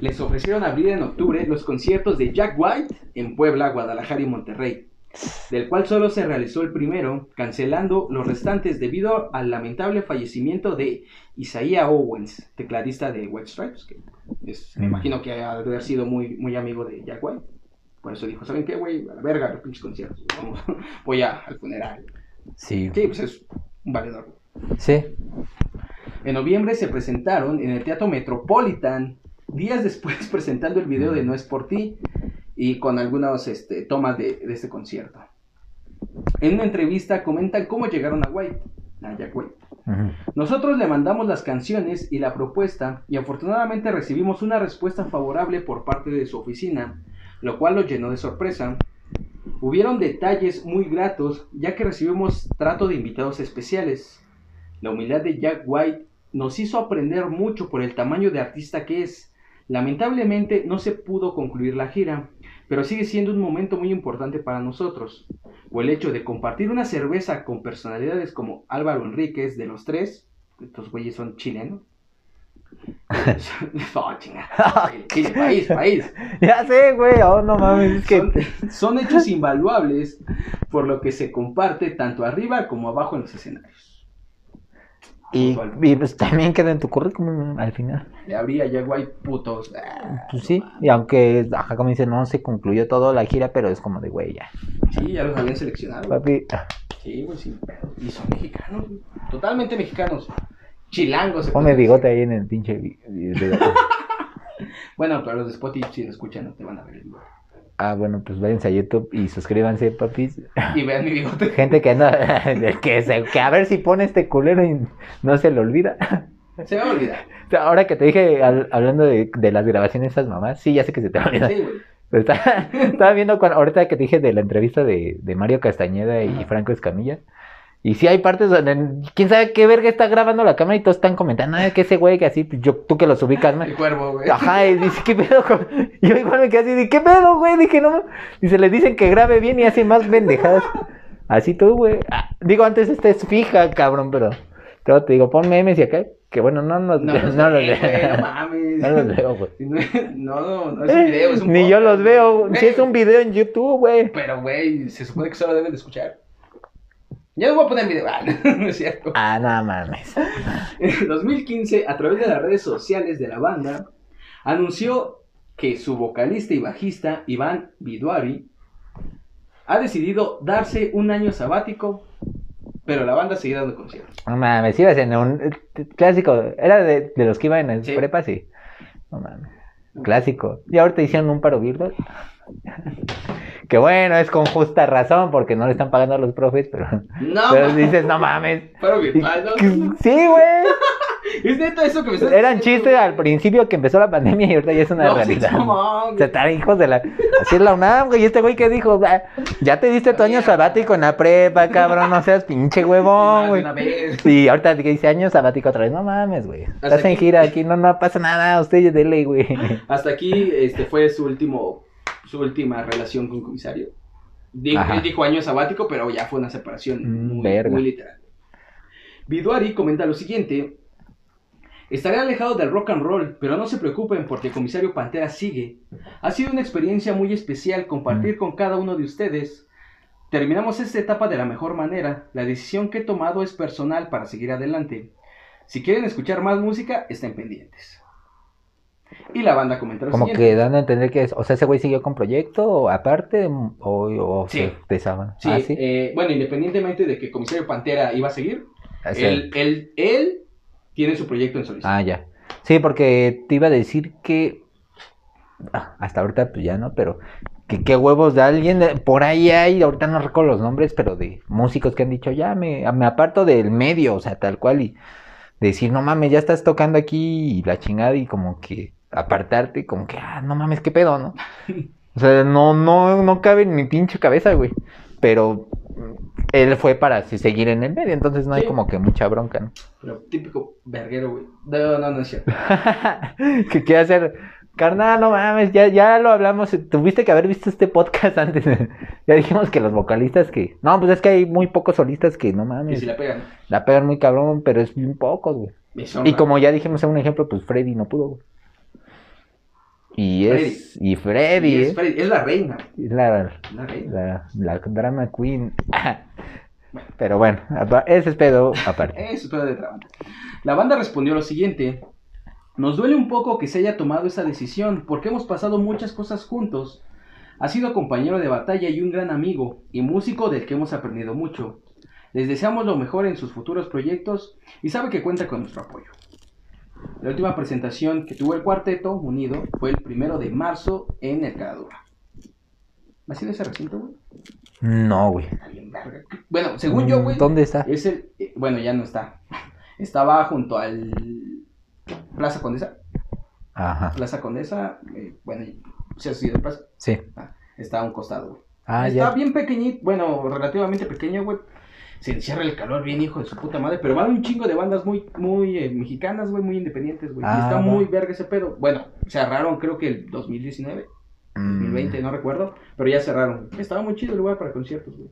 Les ofrecieron abrir en octubre los conciertos de Jack White en Puebla, Guadalajara y Monterrey, del cual solo se realizó el primero, cancelando los restantes debido al lamentable fallecimiento de Isaiah Owens, tecladista de White Stripes, que es- me imagino que ha de haber sido muy, muy amigo de Jack White. Por eso dijo, ¿saben qué, güey? A la verga, los pinches conciertos. Vamos, voy a- al funeral. Sí. Sí, pues es un valedor. Sí. En noviembre se presentaron en el Teatro Metropolitan, días después presentando el video de No es por ti y con algunas este, tomas de, de este concierto. En una entrevista comentan cómo llegaron a White, a Jack White. Nosotros le mandamos las canciones y la propuesta y afortunadamente recibimos una respuesta favorable por parte de su oficina, lo cual lo llenó de sorpresa. Hubieron detalles muy gratos ya que recibimos trato de invitados especiales. La humildad de Jack White nos hizo aprender mucho por el tamaño de artista que es. Lamentablemente no se pudo concluir la gira, pero sigue siendo un momento muy importante para nosotros. O el hecho de compartir una cerveza con personalidades como Álvaro Enríquez de los tres, estos güeyes son chilenos. Sí, país, país. Ya sé, güey. Oh, no mames. Es que. Son, son hechos invaluables por lo que se comparte tanto arriba como abajo en los escenarios. Y, y, pues también queda en tu currículum al final. Le habría ya guay putos. Ah, Pues sí. Y aunque, ajá, como dice, no se concluyó todo la gira, pero es como de, güey, ya. Sí, ya los habían seleccionado. Papi. Sí, güey, pedo. Y son mexicanos, totalmente mexicanos. Chilangos. se Ponme bigote ahí en el pinche. Bueno, pero los de Spotify, si lo escuchan, no te van a ver el bigote. Ah, bueno, pues váyanse a YouTube y suscríbanse, papis. Y vean mi bigote. Gente que anda. Que, se, que a ver si pone este culero y no se le olvida. Se me va a olvidar. Ahora que te dije, al- hablando de, de las grabaciones de esas mamás, sí, ya sé que se te va a olvidar. Sí, güey. Pero está- estaba viendo cuando, ahorita que te dije de la entrevista de, de Mario Castañeda y Ajá. Franco Escamilla. Y sí hay partes donde quién sabe qué verga está grabando la cámara y todos están comentando, ah, que ese güey que así, pues, yo, tú que los ubicas, man. El cuervo, güey. Ajá, y dice, ¿qué pedo? con-?" Y yo igual me quedé así, de, ¿qué pedo, güey? Dije, no, dice, le dicen que grabe bien y hace más pendejadas. Así tú, güey. Ah, digo, antes esta es fija, cabrón, pero luego te digo, pon memes y acá, que bueno, no, no, No, no, los güey, veo. no mames. No los veo, güey. No, no, no es un video, es un Ni yo los veo. Si es un video en YouTube, güey. Pero, güey, se supone que solo deben de escuchar. Ya no voy a poner video. Ah, no es cierto. Ah, no mames. En 2015, a través de las redes sociales de la banda, anunció que su vocalista y bajista, Iván Viduari, ha decidido darse un año sabático, pero la banda sigue dando conciertos. No mames, ibas en un eh, clásico. Era de, de los que iban en Sí. prepa, sí. No mames. Clásico. Y ahorita hicieron un paro virtual. Que bueno, es con justa razón, porque no le están pagando a los profes, pero, No, pero dices, no mames. Paro virtual, ¿no? Sí, güey. Es neta eso que me estás Eran chistes al principio que empezó la pandemia y ahorita ya es una No, realidad. sí, no, Se están hijos de la. Así es la UNAM, güey. Y este güey que dijo, "Ah, ya te diste tu año sabático en la prepa, cabrón. No seas pinche huevón, güey. Y ahorita que dice año sabático otra vez. No mames, güey. Estás en gira aquí, no, no pasa nada. Usted dele, güey. Hasta aquí este, fue su último su última relación con comisario. Dijo, él dijo año sabático, pero ya fue una separación Mm, muy, verga. muy literal. Viduari comenta lo siguiente. Estaré alejado del rock and roll, pero no se preocupen porque Comisario Pantera sigue. Ha sido una experiencia muy especial compartir con cada uno de ustedes. Terminamos esta etapa de la mejor manera. La decisión que he tomado es personal para seguir adelante. Si quieren escuchar más música, estén pendientes. Y la banda comenta lo Como siguiente. que dando a entender que, es- o sea, ese güey siguió con proyecto o aparte o, o Sí. se desaban. Sí, Ah, sí. eh, bueno, independientemente de que Comisario Pantera iba a seguir, Así. él, él, él tiene su proyecto en solista. Ah, ya. Sí, porque te iba a decir que. ah, hasta ahorita, pues ya no, pero. Que qué huevos de alguien. de- Por ahí hay, ahorita no recuerdo los nombres, pero de músicos que han dicho, ya me, me aparto del medio, o sea, tal cual. Y decir, no mames, ya estás tocando aquí y la chingada, y como que apartarte, como que, ah, no mames, qué pedo, ¿no? O sea, no, no, no cabe en mi pinche cabeza, güey. Pero él fue para seguir en el medio, entonces no hay Sí. como que mucha bronca, ¿no? Pero típico verguero, güey. No, no, no es cierto. que quiere hacer Carnal, no mames, ya, ya lo hablamos. Tuviste que haber visto este podcast antes. ya dijimos que los vocalistas que. No, pues es que hay muy pocos solistas que no mames. si la pegan. La pegan muy cabrón, pero es bien pocos, güey. Y como ya dijimos en un ejemplo, pues Freddy no pudo, güey. Y es. Y Freddy, Y es, Freddy, es la reina. Es la, La reina. la, la drama queen. Pero bueno, ese es pedo aparte. Eso es pedo de otra banda. La banda respondió lo siguiente. Nos duele un poco que se haya tomado esa decisión porque hemos pasado muchas cosas juntos. Ha sido compañero de batalla y un gran amigo y músico del que hemos aprendido mucho. Les deseamos lo mejor en sus futuros proyectos y sabe que cuenta con nuestro apoyo. La última presentación que tuvo el cuarteto unido fue el primero de marzo en el Caradura. ¿Ha sido ese recinto, güey? No, güey. Está bien verga. Bueno, según yo, güey, ¿Dónde está? es el, eh, bueno, ya no está. Estaba junto al Plaza Condesa. Ajá. Plaza Condesa, eh, bueno, si has ido al Plaza, Sí. ah, está a un costado, güey. Ah, está ya. bien pequeñito, bueno, relativamente pequeño, güey. Se encierra el calor bien, hijo de su puta madre. Pero van un chingo de bandas muy, muy eh, mexicanas, güey, muy independientes, güey. Ah, y está va. muy verga ese pedo. Bueno, cerraron creo que el 2019, Mm. 2020, no recuerdo. Pero ya cerraron. Estaba muy chido el lugar para conciertos, güey.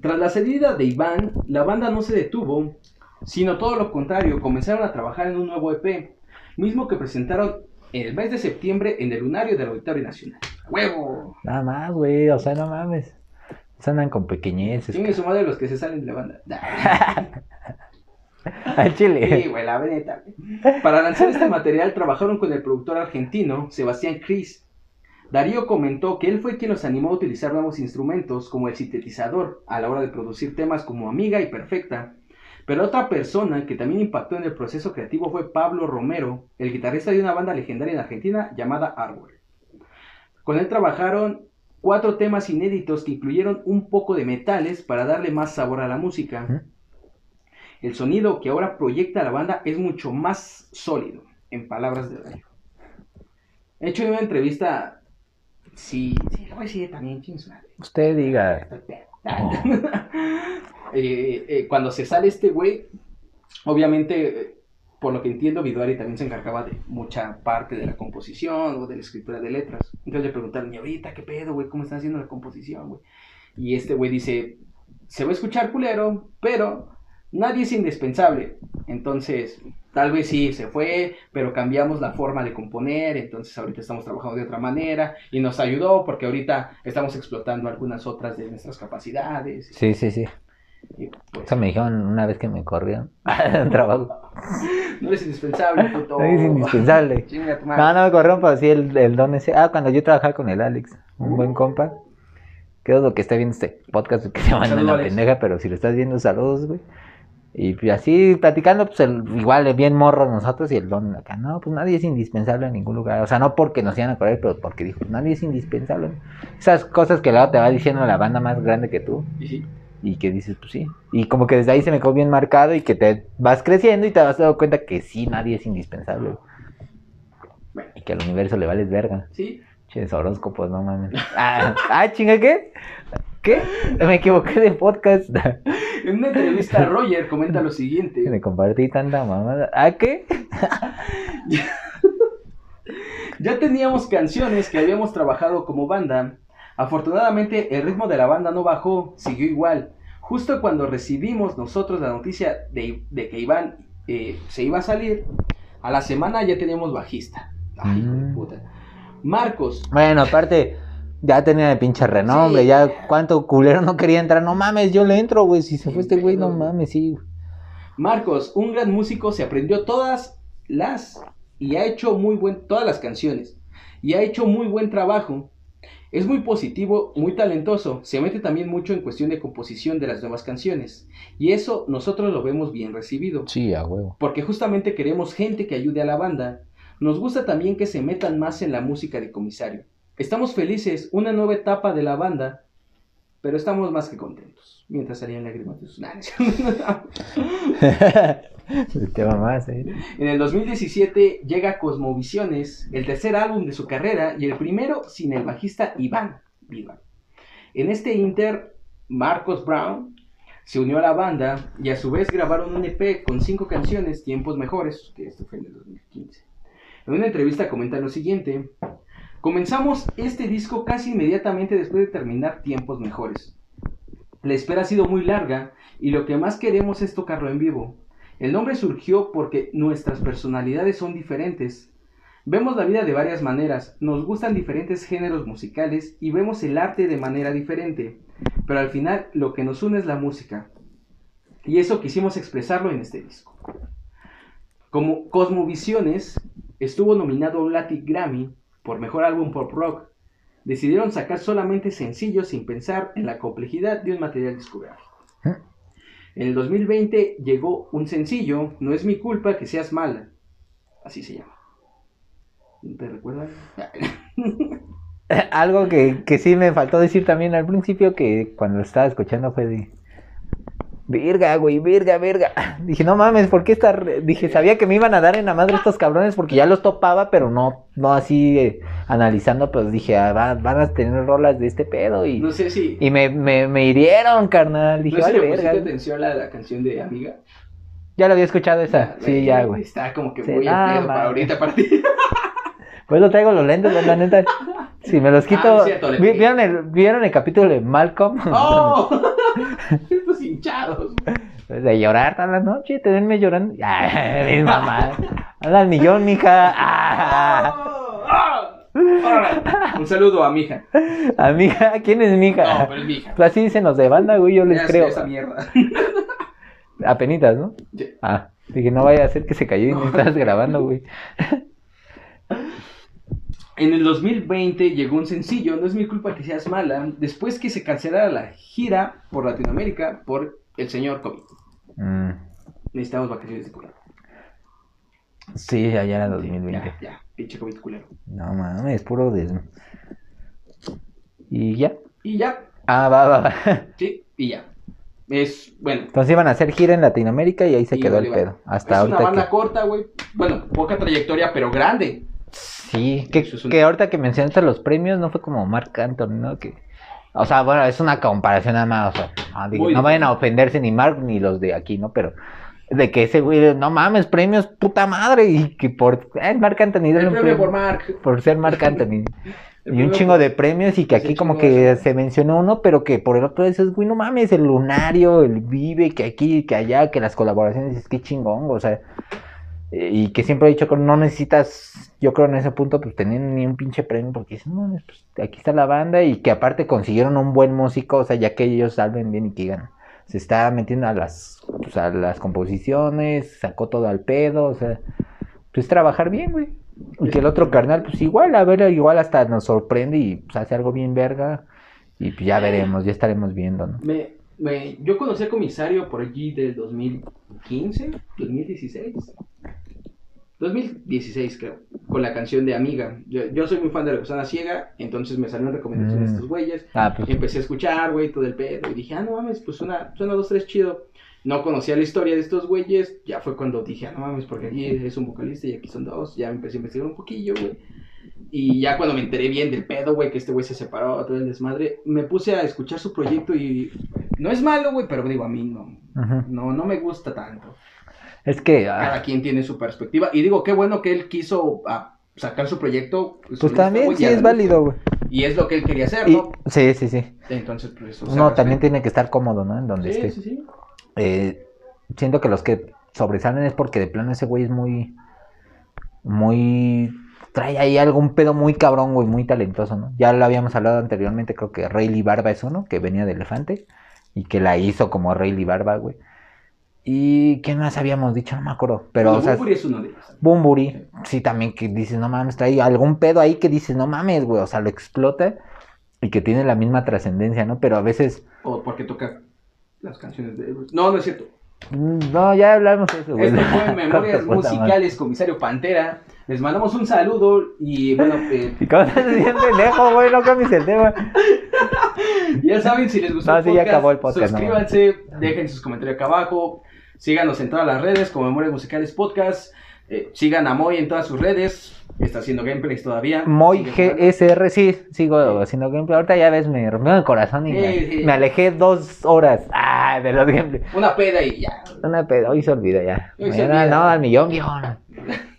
Tras la salida de Iván, la banda no se detuvo, sino todo lo contrario, comenzaron a trabajar en un nuevo EP, mismo que presentaron en el mes de septiembre en el lunario del Auditorio Nacional. ¡Huevo! Nada más, güey. O sea, no mames. Andan con pequeñeces. Tiene su madre los que se salen de la banda. Al Sí, chile. güey, la neta. Para lanzar este material trabajaron con el productor argentino Sebastián Cris. Darío comentó que él fue quien los animó a utilizar nuevos instrumentos como el sintetizador a la hora de producir temas como Amiga y Perfecta. Pero otra persona que también impactó en el proceso creativo fue Pablo Romero, el guitarrista de una banda legendaria en Argentina llamada Árbol. Con él trabajaron cuatro temas inéditos que incluyeron un poco de metales para darle más sabor a la música. El sonido que ahora proyecta la banda es mucho más sólido, en palabras de Darío. He hecho una entrevista. Sí, sí, lo voy a decir también. Usted diga. Eh, eh, cuando se sale este güey, obviamente, por lo que entiendo, Viduari también se encargaba de mucha parte de la composición o de la escritura de letras. Entonces le preguntaron, y ahorita, ¿qué pedo, güey? ¿Cómo están haciendo la composición, güey? Y este güey dice, se va a escuchar culero, pero nadie es indispensable. Entonces, tal vez sí, se fue, pero cambiamos la forma de componer, entonces ahorita estamos trabajando de otra manera y nos ayudó porque ahorita estamos explotando algunas otras de nuestras capacidades. Sí, sí, sí. Pues, Eso me dijeron una vez que me corrieron. trabajo. no eres indispensable, puto. Es indispensable. Chinga tu madre. No, no me pero sí el, el don ese. Ah, cuando yo trabajaba con el Alex, un buen compa. Es lo que está viendo este podcast, que se manda Saludos, la Alex. pendeja, pero si lo estás viendo, saludos, güey. Y pues, así platicando, pues el- igual bien morros nosotros y el don acá. No, pues nadie es indispensable en ningún lugar. O sea, no porque nos iban a correr, pero porque dijo, nadie es indispensable. Esas cosas que luego te va diciendo la banda más grande que tú. Y sí, Y que dices, pues sí. Y como que desde ahí se me quedó bien marcado y que te vas creciendo y te vas dando cuenta que sí, nadie es indispensable. Bueno. Y que al universo le vales verga. sí. Ches horóscopos, no mames. Ah, ah, chinga, ¿qué? ¿Qué? Me equivoqué de podcast. En una entrevista, Roger comenta lo siguiente. Me compartí tanta mamada. ¿Ah, qué? Ya teníamos canciones que habíamos trabajado como banda. Afortunadamente el ritmo de la banda no bajó, siguió igual. Justo cuando recibimos nosotros la noticia de, de que Iván eh, se iba a salir, a la semana ya teníamos bajista. Ay, Mm. puta. Marcos, Bueno, aparte, ya tenía de pinche renombre. Sí. Ya cuánto culero no quería entrar. No mames, yo le entro, güey. Si se fue este güey, no mames, sí. Marcos, un gran músico, se aprendió todas las y ha hecho muy buen todas las canciones y ha hecho muy buen trabajo. Es muy positivo, muy talentoso, se mete también mucho en cuestión de composición de las nuevas canciones y eso nosotros lo vemos bien recibido, Sí, a huevo. porque justamente queremos gente que ayude a la banda. Nos gusta también que se metan más en la música de comisario. Estamos felices, una nueva etapa de la banda, pero estamos más que contentos. Mientras salían lágrimas de sus. Eh. En el 2017 llega Cosmovisiones, el tercer álbum de su carrera y el primero sin el bajista Iván Viva. En este inter, Marcos Brown se unió a la banda y a su vez grabaron un EP con cinco canciones, Tiempos Mejores, que esto fue en el 2015. En una entrevista comenta lo siguiente. Comenzamos este disco casi inmediatamente después de terminar Tiempos Mejores. La espera ha sido muy larga y lo que más queremos es tocarlo en vivo. El nombre surgió porque nuestras personalidades son diferentes. Vemos la vida de varias maneras, nos gustan diferentes géneros musicales y vemos el arte de manera diferente, pero al final lo que nos une es la música. Y eso quisimos expresarlo en este disco. Como Cosmovisiones estuvo nominado a un Latin Grammy por mejor álbum pop rock, decidieron sacar solamente sencillos sin pensar en la complejidad de un material discográfico. En el 2020 llegó un sencillo, No es mi culpa que seas mala. Así se llama. ¿Te recuerdas? Algo que, que sí me faltó decir también al principio, que cuando lo estaba escuchando fue de... Virga, güey, virga, virga. Dije, no mames, ¿por qué esta...? re-?" Dije, sabía que me iban a dar en la madre estos cabrones porque ya los topaba, pero no, no así eh, analizando, pues dije, ah, va- van a tener rolas de este pedo y... No sé si... Y me, me, me hirieron, carnal. Dije, ¿No sé si verga. atención a la canción de Amiga? Ya lo había escuchado esa. Sí, ya, güey. Está como que Sí, muy al pedo para ahorita para ti. Pues lo traigo los lentes, la neta. Si me los quito. Ah, es cierto, le ¿vi- pegué. ¿vieron, el, ¿Vieron el capítulo de Malcolm? ¡Oh! Hinchados. Pues de llorar toda la noche, tenerme llorando. Ay, mi mamá. Anda al millón, mija. Ah. ¡Ah! ¡Ah! Un saludo a mi hija. amiga, ¿quién es mi hija? No, pero es mi hija. Pues así dicen los de banda, güey, yo les Ya creo. esa mierda. Apenitas, ¿no? Sí. Ah, dije, no vaya a ser que se cayó y No. estás grabando, güey. En el 2020 llegó un sencillo, no es mi culpa que seas mala, después que se cancelara la gira por Latinoamérica por el señor COVID. Mm, Necesitamos vacaciones de COVID. sí, allá era Sí, 2020. Ya, ya, pinche COVID culero. No mames, puro des... ¿Y ya? Y ya, Ah, va, va, va. sí, y ya. Es, bueno. Entonces iban a hacer gira en Latinoamérica y ahí se y quedó el pedo. Hasta es ahorita una banda que... corta, güey. Bueno, poca trayectoria, pero grande. Sí, que, Eso es un- que ahorita que mencionaste los premios no fue como Marc Anthony, ¿no? Que... O sea, bueno, es una comparación nada más, o sea, no, digo, Muy no vayan a ofenderse ni Mark ni los de aquí, ¿no? Pero de que ese güey, no mames, premios, puta madre, y que por... Eh, Marc Anthony, El premio premio por Mark. por ser Marc Anthony. Y un chingo por- de premios y que aquí como que se mencionó uno, pero que por el otro dices, güey, no mames, el lunario, el vive, que aquí, que allá, que las colaboraciones, es que chingón, o sea, y que siempre he dicho que no necesitas, yo creo en ese punto, pues tener ni un pinche premio, porque dices, no pues aquí está la banda y que aparte consiguieron un buen músico, o sea, ya que ellos salven bien y que digan, se está metiendo a las, pues, a las composiciones, sacó todo al pedo, o sea, pues trabajar bien, güey. Y que el otro carnal, pues igual, a ver, igual hasta nos sorprende y pues, hace algo bien verga. Y pues ya veremos, ya estaremos viendo, ¿no? Me, me, yo conocí al comisario por allí del 2015, 2016. 2016 creo, con la canción de Amiga. Yo, yo soy muy fan de la Gusana Ciega, entonces me salieron recomendaciones de Mm. estos güeyes. Ah, pues Empecé a escuchar, güey, todo el pedo. Y dije, ah, no mames, pues suena, suena dos, tres chido. No conocía la historia de estos güeyes. Ya fue cuando dije, ah, no mames, porque aquí es un vocalista y aquí son dos. Ya empecé a investigar un poquillo, güey. Y ya cuando me enteré bien del pedo, güey, que este güey se separó, todo el desmadre, me puse a escuchar su proyecto y no es malo, güey, pero digo, a mí no, no, no me gusta tanto. es que, ah, Cada quien tiene su perspectiva. Y digo, qué bueno que él quiso ah, sacar su proyecto. pues también sí es válido, güey. Y es lo que él quería hacer, Y, ¿no? sí, sí, sí. Entonces, pues Uno también respeta. tiene que estar cómodo, ¿no? En donde Sí, esté. sí, sí. Eh, siento que los que sobresalen es porque de plano ese güey es muy. Muy. Trae ahí algún pedo muy cabrón, güey, muy talentoso, ¿no? Ya lo habíamos hablado anteriormente, creo que Rayleigh Barba es uno, que venía de Elefante, y que la hizo como Rayleigh Barba, güey. ¿Y quién más habíamos dicho? No me acuerdo. Pero, Bueno, o sea, Bumburi es uno de ellos. Bumburi, sí, también que dices, no mames, trae algún pedo ahí que dices, no mames, güey, o sea, lo explota y que tiene la misma trascendencia, ¿no? Pero a veces, O porque toca las canciones de. No, no es cierto. No, ya hablamos de eso, güey. Esto fue Memorias. Musicales, Comisario Pantera. Les mandamos un saludo y bueno, eh, ¿Y cómo estás diciendo pendejo, güey? No cambies el tema. ya saben si les gustó No, el sí, ya podcast, acabó el podcast, no suscríbanse, dejen sus comentarios acá abajo, síganos en todas las redes como Memorias Musicales Podcast, eh, sigan a Moy en todas sus redes, está haciendo gameplays todavía. Moy. GSR, sí, sigo haciendo gameplay. Ahorita ya ves, me rompió el corazón y Sí, me, sí. me alejé dos horas ah, de los gameplays. Una peda y ya. Una pedo, hoy se olvida ya. Hoy se Mañana, olvida. no, al millón, guion.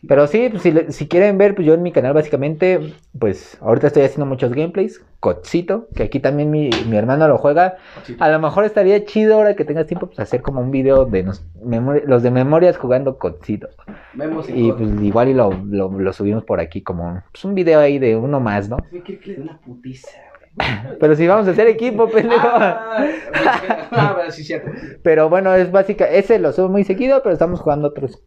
Pero sí, pues, si, si quieren ver, pues yo en mi canal básicamente, pues ahorita estoy haciendo muchos gameplays. Codcito, que aquí también mi, mi hermano lo juega. A lo mejor estaría chido ahora que tengas tiempo, pues hacer como un video de nos- los de memorias jugando Codcito. Vemos Y pues igual y lo, lo, lo subimos por aquí como pues, un video ahí de uno más, ¿no? Una putiza. Pero si vamos a hacer equipo, pendejo. Ah, ah, sí, cierto. Pero bueno, es básica. Ese lo subo muy seguido, pero estamos jugando otros.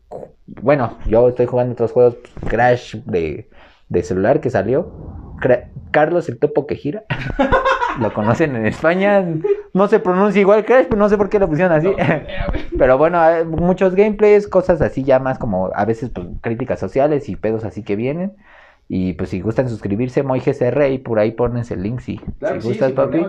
Bueno, yo estoy jugando otros juegos. Crash de, de celular que salió. Cra- Carlos el topo que gira. lo conocen en España. No se pronuncia igual Crash, pero no sé por qué lo pusieron así. pero bueno, hay muchos gameplays, cosas así ya más como a veces pues, críticas sociales y pedos así que vienen. Y pues si gustan suscribirse, MoyGCR y por ahí pones el link si, Claro, si sí, gustas, sin papi.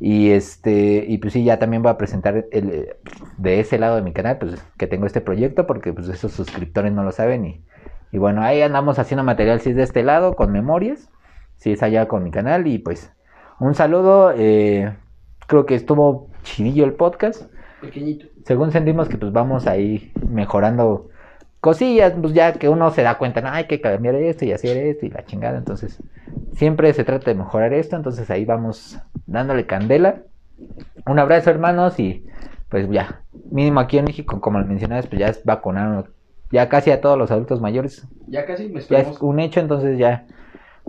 Y este, y pues sí, ya también voy a presentar el, eh, de ese lado de mi canal, pues que tengo este proyecto, porque pues esos suscriptores no lo saben. Y, y bueno, ahí andamos haciendo material, si es de este lado, con memorias, si es allá con mi canal. Y pues, un saludo, eh, creo que estuvo chidillo el podcast. Pequeñito. Según sentimos que pues vamos ahí mejorando cosillas, pues ya que uno se da cuenta, no, hay que cambiar esto y hacer esto y la chingada, entonces siempre se trata de mejorar esto, entonces ahí vamos dándole candela. Un abrazo hermanos y pues ya, mínimo aquí en México, como lo mencionabas, pues ya es vacunaron ya casi a todos los adultos mayores, Ya casi me ya es esperamos. un hecho, entonces ya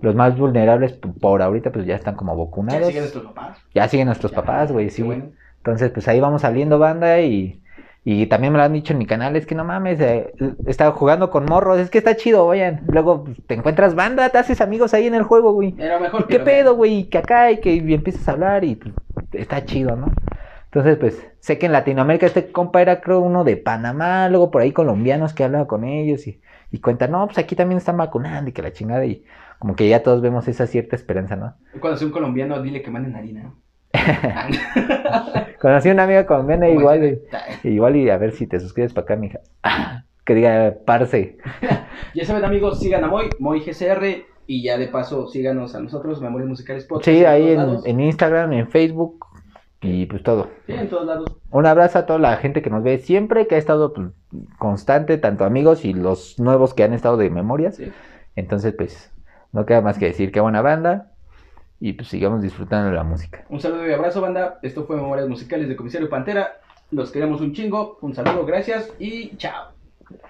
los más vulnerables por ahorita pues ya están como Ya vacunados. siguen nuestros papás. Ya siguen nuestros Ya, papás, güey, sí. bueno. Entonces, pues ahí vamos saliendo banda y, y también me lo han dicho en mi canal, es que no mames, eh, he estado jugando con morros, es que está chido, vayan. Luego pues, te encuentras banda, te haces amigos ahí en el juego, güey. Era mejor ¿Y que ¿Qué pedo, güey? Que acá y que y empiezas a hablar y pues, está chido, ¿no? Entonces, pues, sé que en Latinoamérica este compa era, creo, uno de Panamá, luego por ahí colombianos que hablaba con ellos y, y cuentan, no, pues aquí también están vacunando y que la chingada y como que ya todos vemos esa cierta esperanza, ¿no? Cuando sea un colombiano, dile que manden harina. Conocí a una amiga colombiana igual, y- igual y a ver si te suscribes para acá, mija. Que diga, parce. Ya saben, amigos, sigan a Moy, Moy GCR. Y ya de paso, síganos a nosotros, Memorias Musicales Podcast. Sí, ahí en, Instagram, en Facebook y pues todo. Sí, en todos lados. Un abrazo a toda la gente que nos ve siempre, que ha estado pues, constante, tanto amigos y los nuevos que han estado de memorias. Sí. Entonces, pues, no queda más que decir que buena banda y pues sigamos disfrutando de la música. Un saludo y abrazo, banda. Esto fue Memorias Musicales de Comisario Pantera. Los queremos un chingo. Un saludo, gracias y chao.